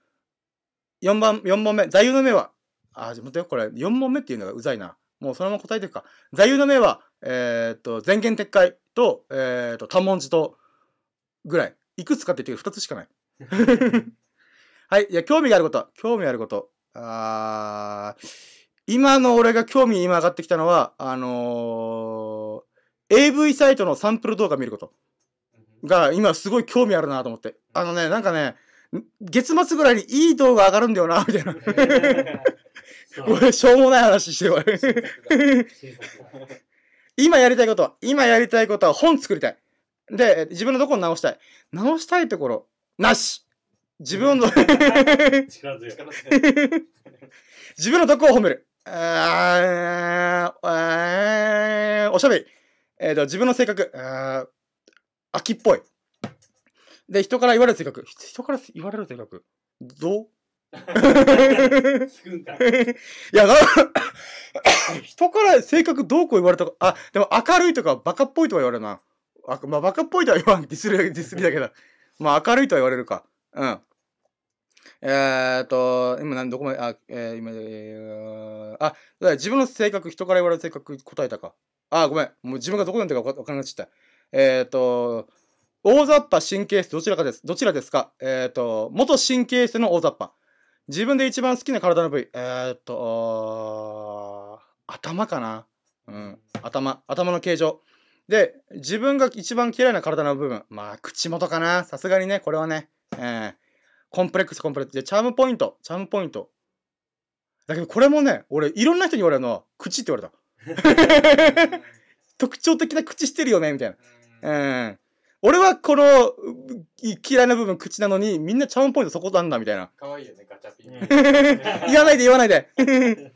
四番四問目。座右の銘は。あじゃあ待ってよ。これ四問目っていうのがうざいな。もうそのまま答えていくか。座右の銘はえーっと前言撤回とえーっと多文字とぐらいいくつかって言って2つしかない はい。いや、興味があること。興味あること。あー今の俺が興味今上がってきたのは、あのー AV サイトのサンプル動画見ることが今すごい興味あるなと思って。あのね、なんかね、ん月末ぐらいにいい動画上がるんだよな、みたいな。これ、しょうもない話してる。今やりたいことは、今やりたいことは本作りたい。で、自分のどこを直したい。直したいところ、なし。自分の。自分のどこを褒める。あーあーおしゃべり。えっ、と、自分の性格。あー秋っぽい。で、人から言われる性格。人から言われる性格。どう？聞くんかい。や、人から性格どうこう言われたか。あ、でも明るいとかバカっぽいとは言われるな。あまあ、バカっぽいとは言わん。ディスり、ディスりだけど。まあ、明るいとは言われるか。うん。えーっと、今何、どこまで、あ、えー今、えーあ、自分の性格、人から言われる性格答えたか。あ、ごめん。もう自分がどこ読んでるか分か分からなくなっちゃった。えーっと、大雑把神経質どちらかです。どちらですか？えーっと、元神経質の大雑把。自分で一番好きな体の部位。えーっと、頭かな。うん。頭。頭の形状。で、自分が一番嫌いな体の部分。まあ、口元かな。さすがにね、これはね。えー、コンプレックス、コンプレックス。で、チャームポイント。チャームポイント。だけど、これもね、俺、いろんな人に言われるのは、口って言われた。特徴的な口してるよね、みたいな。うん。俺はこのう嫌いな部分口なのにみんなチャームポイントそこなんだみたいな。かわいいよね、ガチャピン。言わないで言わないで。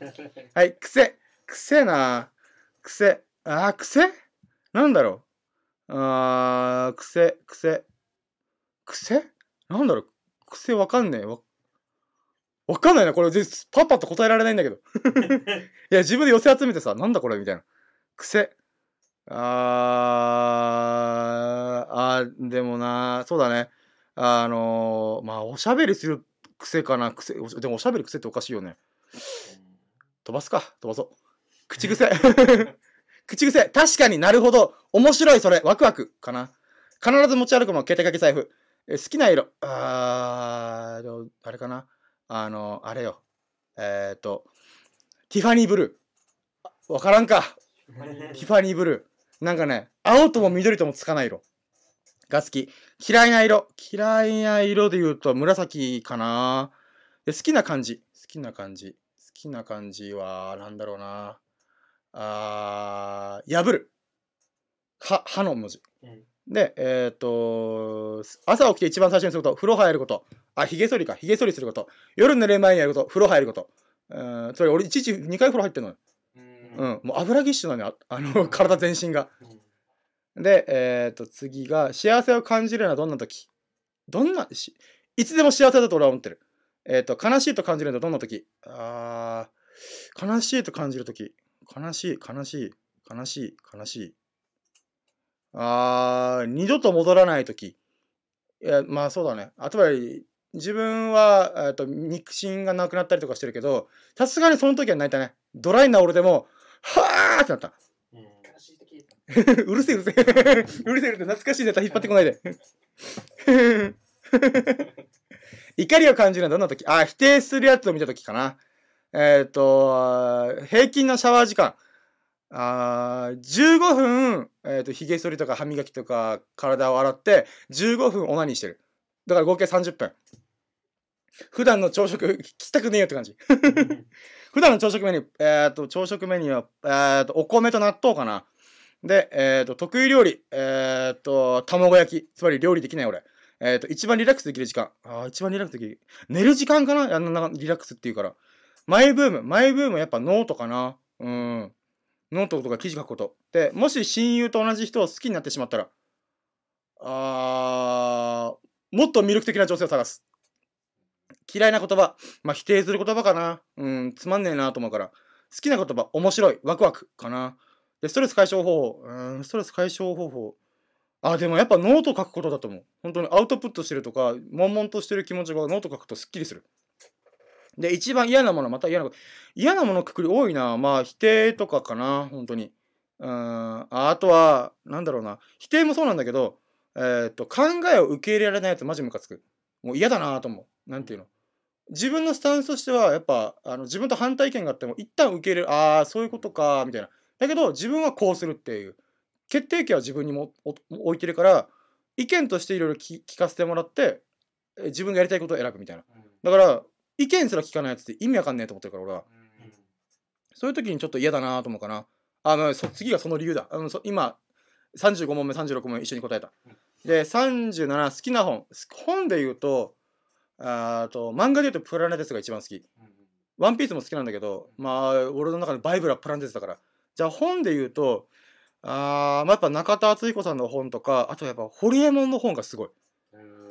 はい、癖。癖な癖。あー、癖？なんだろう。あー、癖、癖。癖？なんだろう。癖わかんねえ。わわかんないな。これ、ぜパッパッと答えられないんだけど。いや、自分で寄せ集めてさ、なんだこれみたいな。癖。あー、あーでもな、そうだね。あのー、まあ、おしゃべりする癖かな。癖、おでもおしゃべり癖っておかしいよね。飛ばすか飛ばそう。口癖。口癖。確かになるほど。面白いそれ。ワクワク。かな。必ず持ち歩くもの、携帯かけ財布。え好きな色。あー、あれかな。あの、あれよ。えっ、ー、と、ティファニーブルー。あわからんか。ティファニーブルー。なんかね、青とも緑ともつかない色。が好き。嫌いな色。嫌いな色で言うと紫かな。で好きな感じ。好きな感じ。好きな感じは、なんだろうな。あー破る。は、歯の文字。うんで、えっ、と、朝起きて一番最初にすること、風呂入ること。あ、髭剃りか。髭剃りすること。夜寝る前にやること、風呂入ること。うん、それ俺、いちいち2回風呂入ってんのよ。うんうん、もう油ぎっしゅなのよ。ああの、体全身が。うんで、えっ、と、次が、幸せを感じるのはどんな時？どんなし、いつでも幸せだと俺は思ってる。えっ、と、悲しいと感じるのはどんな時？あー、悲しいと感じる時悲しい、悲しい、悲しい、悲しい。あー、二度と戻らない時いや、まあそうだね。あとは、自分は、えっと、肉親がなくなったりとかしてるけど、さすがにその時は泣いたね。ドライな俺でも、はーってなった。うるせえうるせえ。うるせえ うるせえ。懐かしいネタ引っ張ってこないで。怒りを感じるのはどんな時？あ、否定するやつを見た時かな。えっ、と、平均のシャワー時間。あー15分、えっ、と、髭剃りとか歯磨きとか体を洗って、15分オナニーしてる。だから合計30分。普段の朝食、聞きたくねえよって感じ。普段の朝食メニュー、えっ、と、朝食メニューは、えっ、と、お米と納豆かな。で、えっ、と、得意料理、えっ、と、卵焼き。つまり料理できない俺。えっ、と、一番リラックスできる時間。ああ、一番リラックスできる。寝る時間かな？あんなリラックスっていうから。マイブーム。マイブームはやっぱノートかな。うん。ノートとか記事書くこと。で、もし親友と同じ人を好きになってしまったら、あー、もっと魅力的な女性を探す。嫌いな言葉。まあ、否定する言葉かな。うん、つまんねえなと思うから。好きな言葉、面白い、ワクワクかな。で、ストレス解消方法。うん、ストレス解消方法。あ、でもやっぱノート書くことだと思う。本当にアウトプットしてるとか、悶々としてる気持ちがノート書くとスッキリする。で、一番嫌なもの、また嫌なこと。嫌なものくくり多いな。まあ、否定とかかな、本当に。うん、あとは、なんだろうな。否定もそうなんだけど、えーっと、考えを受け入れられないやつマジムカつく。もう嫌だなと思う。なんていうの？自分のスタンスとしては、やっぱ、あの自分と反対意見があっても、一旦受け入れる。ああ、そういうことか、みたいな。だけど、自分はこうするっていう。決定権は自分にもお置いてるから、意見としていろいろ聞聞かせてもらって、え自分がやりたいことを選ぶみたいな。だから、意見すら聞かないやつって意味わかんねえと思ってるから、俺は。そういう時にちょっと嫌だなと思うかな。あの、そ次がその理由だ。あのそ今、35問目、36問目一緒に答えた。で、37、好きな本。す本で言うと、あーと、漫画で言うとプラネテスが一番好き。ワンピースも好きなんだけど、まあ、俺の中でバイブルはプラネテスだから。じゃあ本で言うと、あーまあ、やっぱ中田敦彦さんの本とか、あとやっぱホリエモンの本がすごい。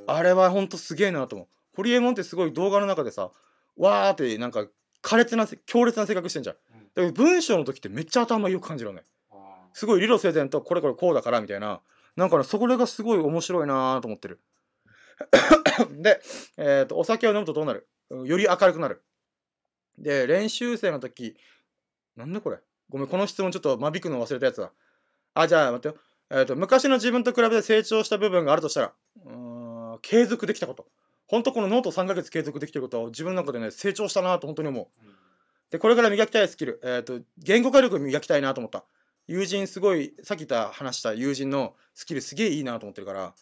あれはほんとすげえなと思う。ホリエモンってすごい動画の中でさ、わーってなんか苛烈なせ、強烈な性格してんじゃん。だけど文章の時ってめっちゃ頭よく感じるのね。すごい理路整然とこれこれこうだからみたいな。なんかね、そこがすごい面白いなと思ってる。で、えっ、と、お酒を飲むとどうなる？より明るくなる。で、練習生の時、なんでこれ？ごめん、この質問ちょっと間引くの忘れたやつだ。あ、じゃあ待ってよ。えっ、と、昔の自分と比べて成長した部分があるとしたら、うん、継続できたこと。本当このノート3ヶ月継続できてることは自分の中でね、成長したなと本当に思う。で、これから磨きたいスキル、えっ、と、言語化力磨きたいなと思った。友人すごい、さっき言った話した友人のスキルすげえいいなと思ってるから、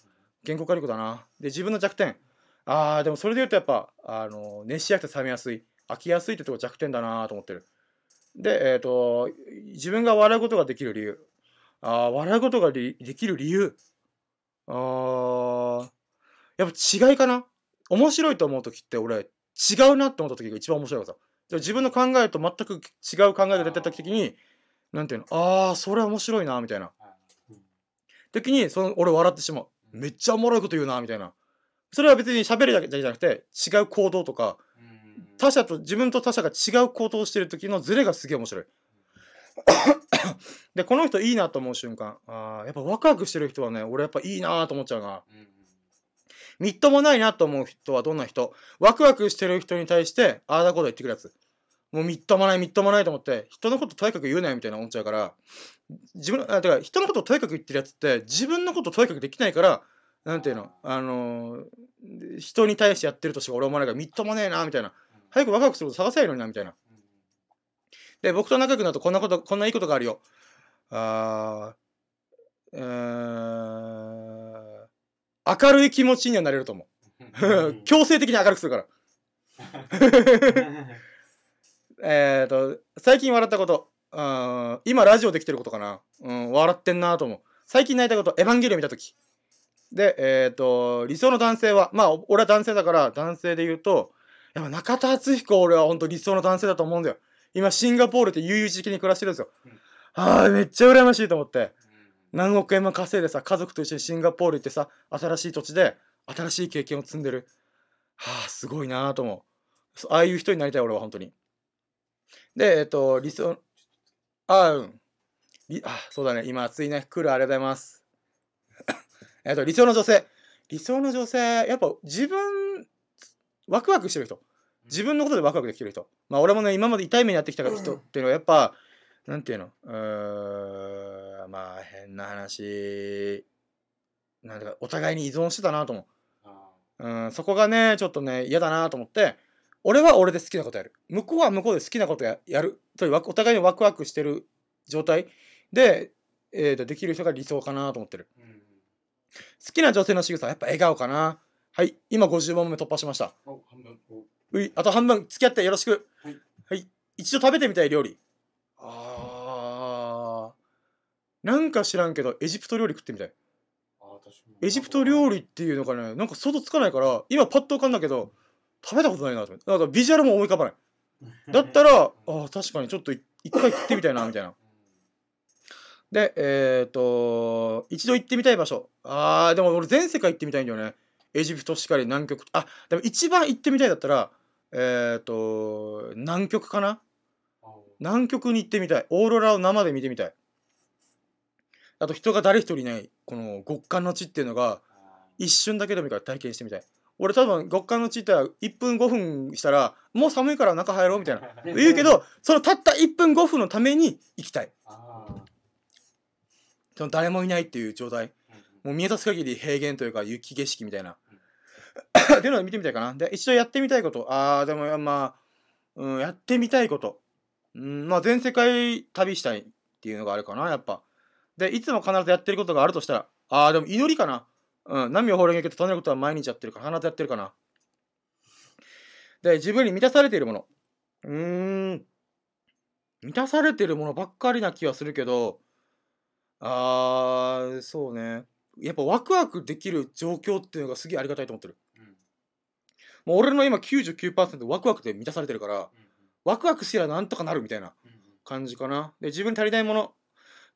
言語化力だな。で、自分の弱点。あー、でもそれで言うとやっぱ、あの、熱しやすくて冷めやすい。飽きやすいってとこ弱点だなと思ってる。で、えっ、と、自分が笑うことができる理由。あー、笑うことがりできる理由。あー、やっぱ違いかな面白いと思う時って俺、違うなって思った時が一番面白いからさ。で自分の考えと全く違う考えが出てた時に、なんていうの、あー、それは面白いな、みたいな。時に、その、俺笑ってしまう。めっちゃおもろいこと言うな、みたいな。それは別に喋るだけじゃなくて、違う行動とか、他者と、自分と他者が違う行動をしてる時のズレがすげえ面白い。で、この人いいなと思う瞬間、あーやっぱワクワクしてる人はね、俺やっぱいいなと思っちゃうな。みっともないなと思う人はどんな人？ワクワクしてる人に対して、ああだこと言ってくるやつ。もうみっともないみっともないと思って、人のこととやかく言うなよみたいな思っちゃうから、自分の、あ、てか人のことをとやかく言ってるやつって、自分のこととやかくできないから、なんていうの、あのー人に対してやってるとしか俺は思わないから、みっともねえな、みたいな。早くワクワクすること探せばいいのにな、みたいな。で、僕と仲良くなるとこんなこと、こんないいことがあるよ。あー、えー、明るい気持ちにはなれると思う。強制的に明るくするから。えっと、最近笑ったこと。あー今ラジオできてることかな。うん、笑ってんなと思う。最近泣いたこと、エヴァンゲリオン見たとき。で、えっ、と、理想の男性は、まあ、お俺は男性だから、男性で言うと、やっぱ中田敦彦俺は本当理想の男性だと思うんだよ。今、シンガポールって悠々自適に暮らしてるんですようん。ああ、めっちゃ羨ましいと思って。何億円も稼いでさ、家族と一緒にシンガポール行ってさ、新しい土地で、新しい経験を積んでる。はあ、すごいなぁと思う。そああいう人になりたい、俺は本当に。で、えっ、と、理想、あ、うん。りあ、そうだね。今、暑いね。来る、ありがとうございます。えっと、理想の女性。理想の女性、やっぱ自分、ワクワクしてる人。自分のことでワクワクできてる人。まあ、俺もね、今まで痛い目にやってきた人っていうのは、やっぱ、なんていうの？うーん、まあ、変な話。なんだか、お互いに依存してたなと思う。あうん、そこがね、ちょっとね、嫌だなと思って、俺は俺で好きなことやる。向こうは向こうで好きなことややる。というわお互いにワクワクしてる状態で、えーと、できる人が理想かなと思ってる。ーうん好きな女性の仕草はやっぱ笑顔かな。はい、今50問目突破しました。あと半分付き合ってよろしく。はい。はい、一度食べてみたい料理。あー、なんか知らんけど、エジプト料理食ってみたい。エジプト料理っていうのがね、なんか想像つかないから、今パッと浮かんだけど、食べたことないなと思って。なんかビジュアルも思い浮かばない。だったら、ああ、確かにちょっとい一回食ってみたいな、みたいな。で、えっ、と、一度行ってみたい場所。ああ、でも俺全世界行ってみたいんだよね。エジプトしかり南極。あ、でも一番行ってみたいだったら、えっ、と、南極かな？南極に行ってみたい。オーロラを生で見てみたい。あと人が誰一人いない、この極寒の地っていうのが、あ一瞬だけでもいいから体験してみたい。俺多分極寒の地って1分5分したら、もう寒いから中入ろうみたいな。ー言うけど、そのたった1分5分のために行きたい。その誰もいないっていう状態。うんもう見渡す限り平原というか雪景色みたいな。っていうのを見てみたいかな。で、一度やってみたいこと。あー、でもまあ、うん、やってみたいこと。うん、まあ全世界旅したいっていうのがあるかな、やっぱ。で、いつも必ずやってることがあるとしたら、あー、でも祈りかな。うん、波を放れげけと唱えることは毎日やってるから、必ずやってるかな。で、自分に満たされているもの。うーん、満たされてるものばっかりな気はするけど、あー、そうね。やっぱワクワクできる状況っていうのがすげえありがたいと思ってる。うんもう俺の今99%ワクワクで満たされてるから、うんワクワクすりゃなんとかなるみたいな感じかな。で、自分に足りないもの。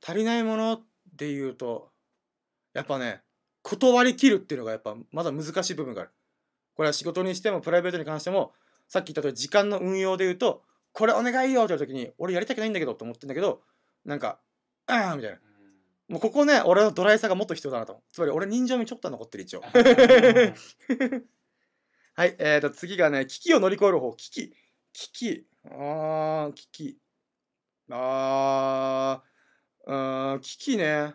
足りないものっていうと、やっぱね、断り切るっていうのがやっぱまだ難しい部分がある。これは仕事にしてもプライベートに関しても、さっき言った通り時間の運用で言うと、これお願いよって言われた時に、俺やりたくないんだけどって思ってんだけど、なんか、ああみたいな。もうここね、俺のドライさがもっと必要だなと。つまり俺人情味ちょっとは残ってる一応。はい、えーと、次がね、危機を乗り越える方。危機。危機。あー、危機。あー、うーん、危機ね。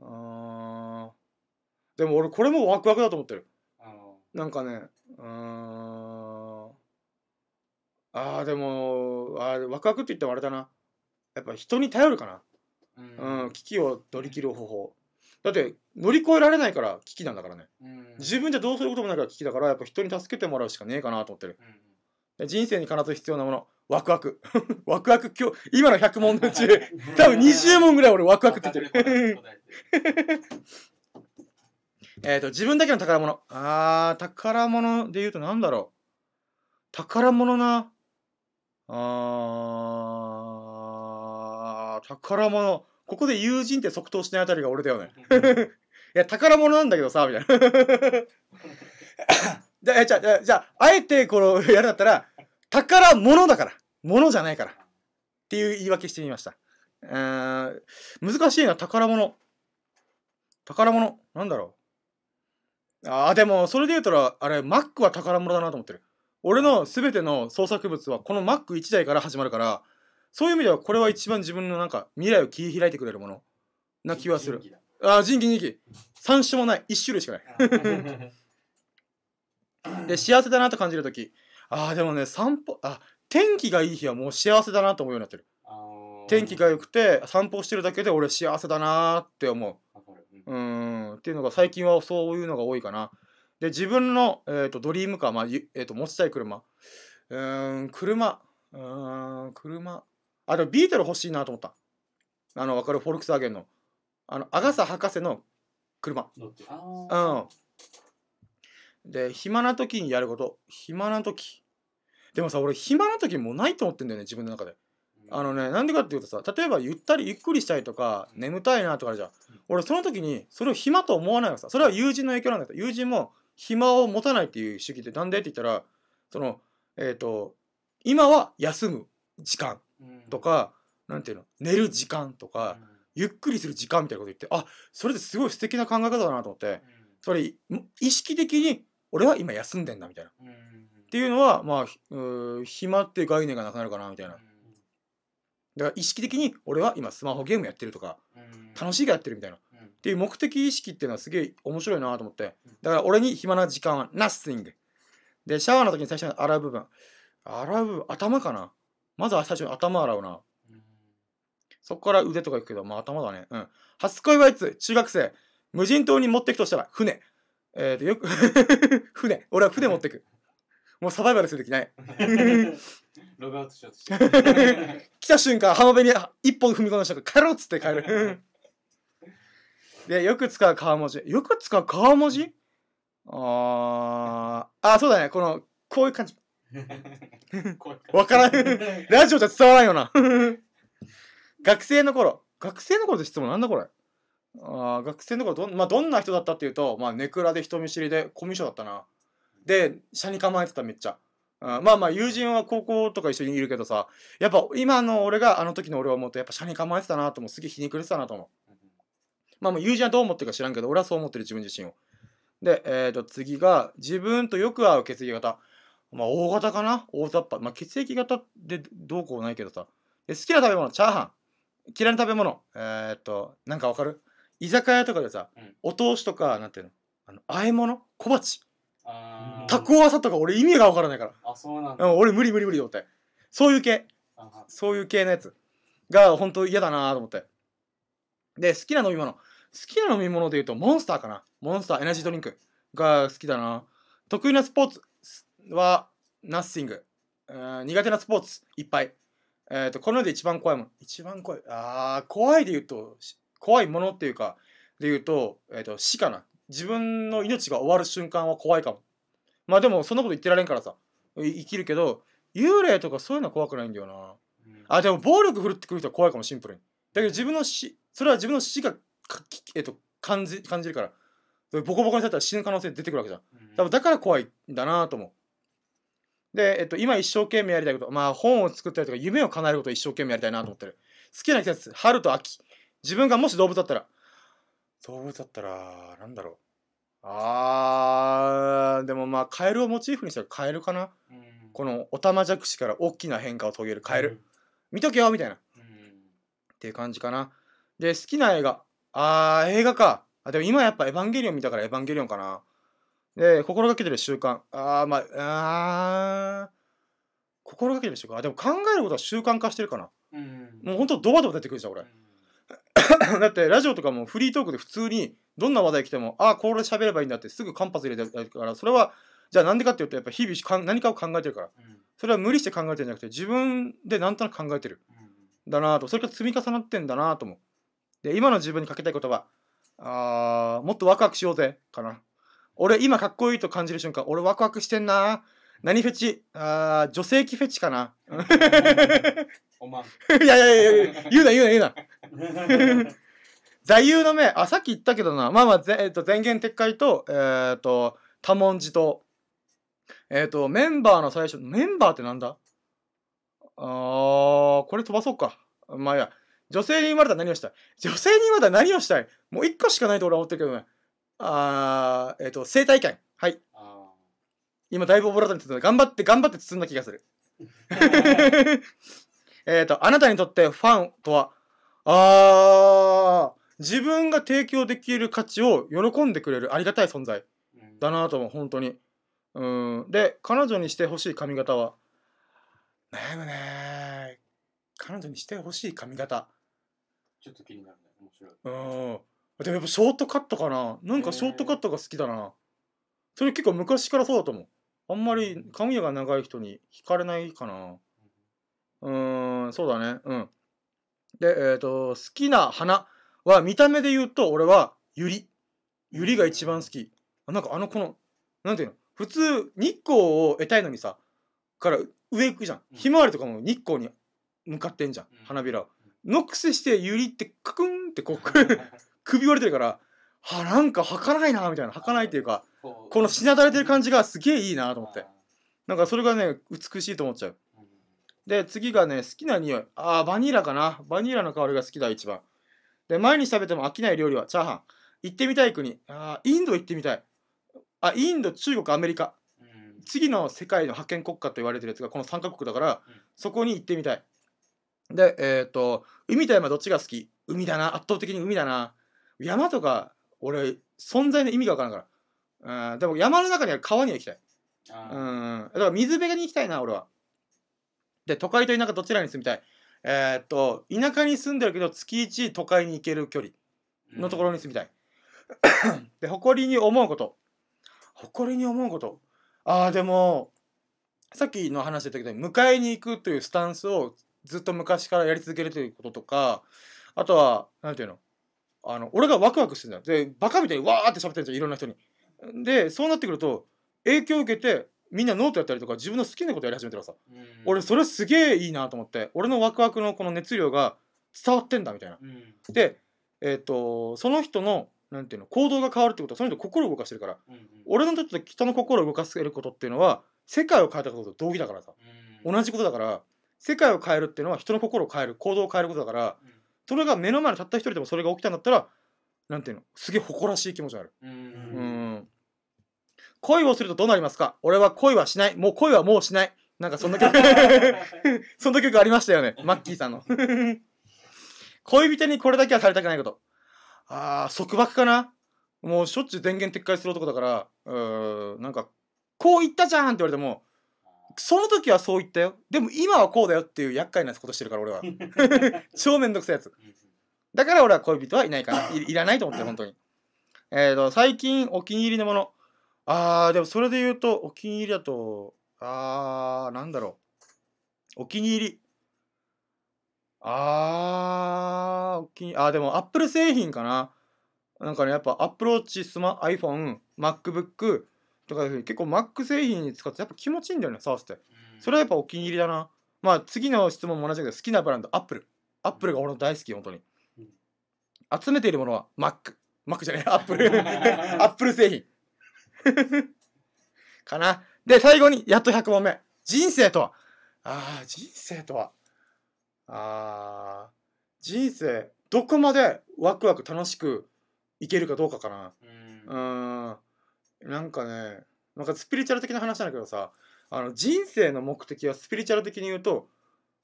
あー。でも俺これもワクワクだと思ってる。あなんかね、うーん。あー、でも、あーワクワクって言ってもあれだな。やっぱ人に頼るかな。ーうん、危機を乗り切る方法。だって、乗り越えられないから危機なんだからね。うん自分じゃどうすることもないから危機だから、やっぱ人に助けてもらうしかねえかなと思ってる。人生に必ず必要なもの。ワクワク。ワクワク、今日、今の100問のうち、多分20問ぐらい俺ワクワクって言ってる。答えっと、自分だけの宝物。あー、宝物で言うとなんだろう。宝物な。あー、宝物。ここで友人って即答しないあたりが俺だよね。いや、宝物なんだけどさ、みたいな。じゃあ、じゃあ、じゃああ、あえてこの、やるんだったら、宝物だから。物じゃないから。っていう言い訳してみました。うーん、難しいな、宝物。宝物。なんだろう。ああ、でも、それで言うたら、あれ、マックは宝物だなと思ってる。俺の全ての創作物は、このマック1台から始まるから、そういう意味では、これは一番自分のなんか、未来を切り開いてくれるものな気はする。人気だああ、人気人気。3種もない。1種類しかない。で、幸せだなと感じるとき、ああ、でもね、散歩、あ、天気がいい日はもう幸せだなと思うようになってる。天気が良くて、散歩してるだけで俺幸せだなーって思う。うんっていうのが最近はそういうのが多いかな。で自分の、えー、とドリームカー、まあゆえー、と持ちたい車。うーん車。うーん車。あでもビートル欲しいなと思った。あの分かる？フォルクスワーゲンの。あのアガサ博士の車。うあ。ん。で暇な時にやること。暇な時。でもさ俺暇な時もうないと思ってんだよね自分の中であのねなんでかっていうとさ例えばゆったりゆっくりしたいとか眠たいなとかあるじゃん。俺その時にそれを暇と思わないのさ。それは友人の影響なんだけど友人も暇を持たないっていう主義でなんでって言ったらそのえっ、と今は休む時間うん。と、かなんていうの寝る時間とかゆっくりする時間みたいなこと言ってあそれってすごい素敵な考え方だなと思ってそれ意識的に俺は今休んでんだみたいな。っうん。うん。ていうのはまあ暇って概念がなくなるかなみたいなだから意識的に俺は今スマホゲームやってるとか楽しいがやってるみたいな。っうん。ていう目的意識っていうのはすげえ面白いなと思って。だから俺に暇な時間は nothing でシャワーの時に最初に洗う部分。洗う頭かな？まずは最初に頭洗うな。うん。そこから腕とか行くけどまあ頭だね。うん。初恋はいつ中学生。無人島に持ってくとしたら船。えー、とよく 船。俺は船持ってくもうサバイバルする気ない。ログアウトしようとして。来た瞬間浜辺に一本踏み込んだ瞬間帰ろうっつって帰る。でよく使う川文字。よく使う川文字？あー。あそうだね。このこういう感じ。怖いわからん。ラジオじゃ伝わらんよな。学生の頃。学生の頃って質問なんだこれ？あー学生の頃どん,、まあ、どんな人だったっていうと、まあ、ネクラで人見知りでコミュ障だったなで車に構えてためっちゃ。あーまあまあ友人は高校とか一緒にいるけどさやっぱ今の俺があの時の俺を思うとやっぱ車に構えてたなと思うすげえ皮肉れてたなと思う。まあもう友人はどう思ってるか知らんけど俺はそう思ってる自分自身を。でえー、と次が自分とよく合う血液型。まあ大型かな？大雑把。まあ血液型でどうこうないけどさ。で好きな食べ物チャーハン。嫌いな食べ物。えっ、となんかわかる？居酒屋とかでさ、うん。お通しとかなんていうの？あの和え物？小鉢？タコワサとか俺意味がわからないからあ、そうなんうだ。ん俺無理無理無理と思ってそういう系そういう系のやつが本当嫌だなと思って。で、好きな飲み物。好きな飲み物で言うと、モンスターかな。モンスターエナジードリンクが好きだな。得意なスポーツは、ナッシング。うん苦手なスポーツ、いっぱい。えっ、と、この世で一番怖いもの。一番怖い。あー、怖いで言うと、し怖いものっていうか、で言うと、えっ、と、死かな。自分の命が終わる瞬間は怖いかも。まあでも、そんなこと言ってられんからさ。い生きるけど、幽霊とかそういうのは怖くないんだよな。うんあ、でも暴力振るってくる人は怖いかも、シンプルに。だけど自分の死、それは自分の死がかきえっと、感じ、感じるから。ボコボコにされたら死ぬ可能性出てくるわけじゃん多分だから怖いんだなと思う。で、えっと、今一生懸命やりたいこと、まあ本を作ったりとか夢を叶えることを一生懸命やりたいなと思ってる。好きな季節、春と秋。自分がもし動物だったら、動物だったら、なんだろう。あー、でもまあカエルをモチーフにしたらカエルかな？うんこのオタマジャクシから大きな変化を遂げるカエル。。見とけよみたいな。うんっていう感じかな。で、好きな映画。あー、映画か。あ、でも今やっぱエヴァンゲリオン見たからエヴァンゲリオンかな。で、心がけてる習慣。あー、まあ、あー、心がけてる習慣。あ、でも考えることは習慣化してるかな。うんもうほんとドバドバ出てくるじゃん、俺う。ん だってラジオとかもフリートークで普通にどんな話題来ても、あー、これ喋ればいいんだってすぐ間髪入れてるから、それは、じゃあなんでかっていうと、やっぱ日々かん何かを考えてるから。うん。それは無理して考えてるんじゃなくて、自分でなんとなく考えてる。だなぁと。それから積み重なってんだなぁと思う。で今の自分にかけたい言葉あーもっとワクワクしようぜかな。俺今かっこいいと感じる瞬間俺ワクワクしてんな何フェチ？あー女性器フェチかな。おまん。いやいやいや言うな言うな言うな座右の銘。あさっき言ったけどな。まあまあぜ、えー、と前言撤回とえっ、と多文字と。えっ、とメンバーの最初メンバーってなんだ？あーこれ飛ばそうか。まあいいや女性に生まれたら何をしたい？女性に生まれたら何をしたい？もう一個しかないと俺は思ってるけどね。あーえっ、と生体験。はい。あ今だいぶオブラートに包んだ頑張って頑張って包んだ気がする。えっとあなたにとってファンとは？あー。自分が提供できる価値を喜んでくれるありがたい存在。ーだなと思う本当に。うん。で彼女にしてほしい髪型は。悩むね彼女にしてほしい髪型。ちょっと気になるね。面白い。うん。でもやっぱショートカットかな。なんかショートカットが好きだな。それ結構昔からそうだと思う。あんまり髪が長い人に惹かれないかな。うーん、そうだね。うん。で、えっ、と、好きな花は、見た目で言うと、俺は、ユリ。ユリが一番好き。あなんかあの、この、なんていうの？普通、日光を得たいのにさ、から上行くじゃん。うんひまわりとかも日光に向かってんじゃんうん。花びらを。のくせして、ユリってカクンってこう、く 首割れてるから、はなんか儚いなみたいな。儚いっていうか、ここのしなだれてる感じがすげえいいなと思って。なんかそれがね、美しいと思っちゃう。で、次がね、好きな匂い。あー、バニラかな。バニラの香りが好きだ、一番。で、毎日食べても飽きない料理はチャーハン。行ってみたい国。あーインド行ってみたい。あ、インド、中国、アメリカ。次の世界の覇権国家と言われてるやつがこの3カ国だから、うんそこに行ってみたい。で、えっ、と、海と山どっちが好き？海だな。圧倒的に海だな。山とか、俺、存在の意味がわからんから。うん、でも山の中にある川には行きたい。うん。だから水辺に行きたいな、俺は。で、都会と田舎どちらに住みたい？えーっと、田舎に住んでるけど、月1都会に行ける距離のところに住みたい。で、誇りに思うこと。誇りに思うこと。ああ、でも、さっきの話で言ったけど、迎えに行くというスタンスをずっと昔からやり続けるということとか、あとは、なんていうの？あの、俺がワクワクしてるんだよ。で、バカみたいにわーって喋ってるじゃん、いろんな人に。で、そうなってくると、影響を受けて、みんなノートやったりとか、自分の好きなことやり始めてるからさ。俺、それすげえいいなと思って、俺のワクワクのこの熱量が伝わってんだ、みたいな。で、えっ、と、その人の、なんていうの、行動が変わるってことは、その人心を動かしてるから、俺の時と人の心を動かせることっていうのは、世界を変えたことと同義だからさ。同じことだから、世界を変えるっていうのは人の心を変える、行動を変えることだから、それが目の前のたった一人でもそれが起きたんだったら、なんていうの、すげえ誇らしい気持ちがある。うんうん。恋をするとどうなりますか？俺は恋はしない。もう恋はもうしない。なんかそんな曲、そんな曲ありましたよね。マッキーさんの。恋人にこれだけはされたくないこと。あー、束縛かな？もうしょっちゅう電源撤回する男だから、うーん、なんか、こう言ったじゃんって言われても、その時はそう言ったよ。でも今はこうだよっていう厄介なことしてるから俺は。超めんどくさいやつ。だから俺は恋人はいないかな。いいらないと思ってる、本当に。えーと、最近お気に入りのもの。あー、でもそれで言うと、お気に入りだと、あー、なんだろう。お気に入り。あー、お気にあー、でもアップル製品かな。なんかね、やっぱアップルウォッチ、スマ、iPhone、MacBook とか結構 Mac 製品に使ってやっぱ気持ちいいんだよね、触ってて。それはやっぱお気に入りだな。まあ次の質問も同じだけど、好きなブランド、アップル。アップルが俺の大好き、本当に。集めているものは Mac。Mac じゃない、アップル。アップル製品。かな。で、最後に、やっと100問目。人生とは？ああ、人生とは？ああ、人生、どこまでワクワク楽しくいけるかどうかかな。うーん。なんかね、なんかスピリチュアル的な話なんだけどさ、あの人生の目的はスピリチュアル的に言うと、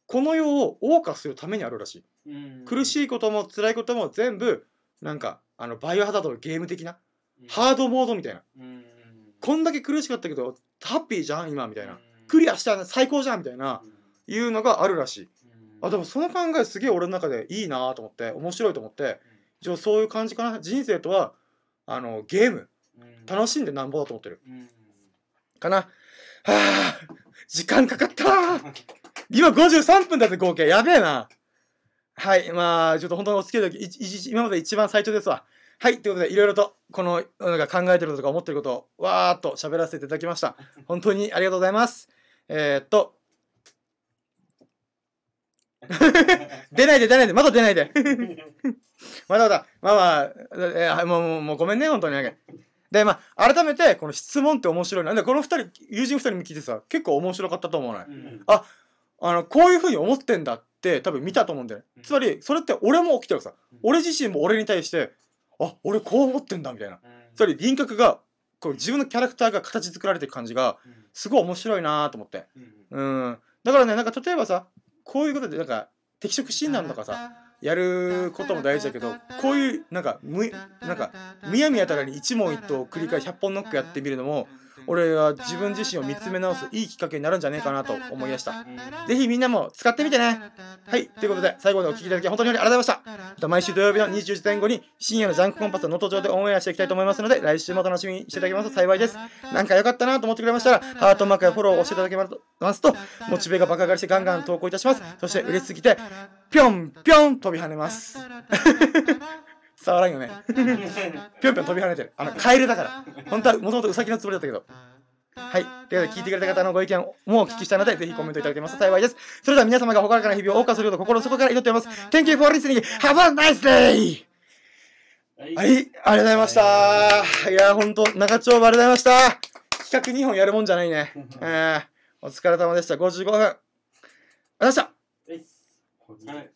この世を謳歌するためにあるらしい。苦しいことも辛いことも全部、なんか、あの、バイオハザードのゲーム的な、ハードモードみたいな。こんだけ苦しかったけど、ハッピーじゃん今みたいな。クリアしたら最高じゃんみたいな、いうのがあるらしい。あ、でもその考えすげえ俺の中でいいなと思って、面白いと思って、じゃあそういう感じかな。人生とは、あの、ゲーム。楽しんでなんぼだと思ってる。かな。はあ、時間かかった 今53分だぜ、合計。やべえな。はい、まあ、ちょっと本当にお付き合いでいい今まで一番最長ですわ。はい、ということで、いろいろと、この、なんか考えてることとか思ってることを、わーっと喋らせていただきました。本当にありがとうございます。えー、っと、出ないで出ないで、まだ出ないで。まだまだ、まあまあ、えーもう、もう、もうごめんね、本当に。で、まあ、改めて、この質問って面白いな。で、この二人、友人二人に聞いてさ、結構面白かったと思わない？あの、こういうふうに思ってんだって、多分見たと思うんだよね。つまり、それって俺も起きてるさ。俺自身も俺に対して、あ、俺こう思ってんだ、みたいな。つまり、輪郭が、こう自分のキャラクターが形作られてる感じが、すごい面白いなと思って。うん。だからね、なんか例えばさ、こういうことで、なんか、適職診断とかさ、やることも大事だけど、こういう、なんか、む、なんか、むやみやたらに一問一答を繰り返し100本ノックやってみるのも、俺は自分自身を見つめ直すいいきっかけになるんじゃねえかなと思いました。うんぜひみんなも使ってみてね。はい。ということで、最後までお聞きいただき本当にありがとうございました。また毎週土曜日の20時前後に深夜のジャンクコンパスの能登上でオンエアしていきたいと思いますので、来週も楽しみにしていただけますと幸いです。なんか良かったなと思ってくれましたら、ハートマークやフォローを押していただけますと、モチベが爆上がりしてガンガン投稿いたします。そして嬉しすぎて、ぴょんぴょん飛び跳ねます。伝わらんよね。ぴょんぴょん飛び跳ねてる。あの、カエルだから。本当はもともとウサギのつもりだったけど。はい。ということで、聞いてくれた方のご意見もお聞きしたので、ぜひコメントいただけますと幸いです。それでは皆様がほからかな日々を謳歌するようと心の底から祈っております。Thank you for listening. Have a nice day! はいはい、ありがとうございました。いや、ほんと、長丁場ありがとうございました。企画2本やるもんじゃないね。えー、お疲れ様でした。55分。ありがとうございました。はい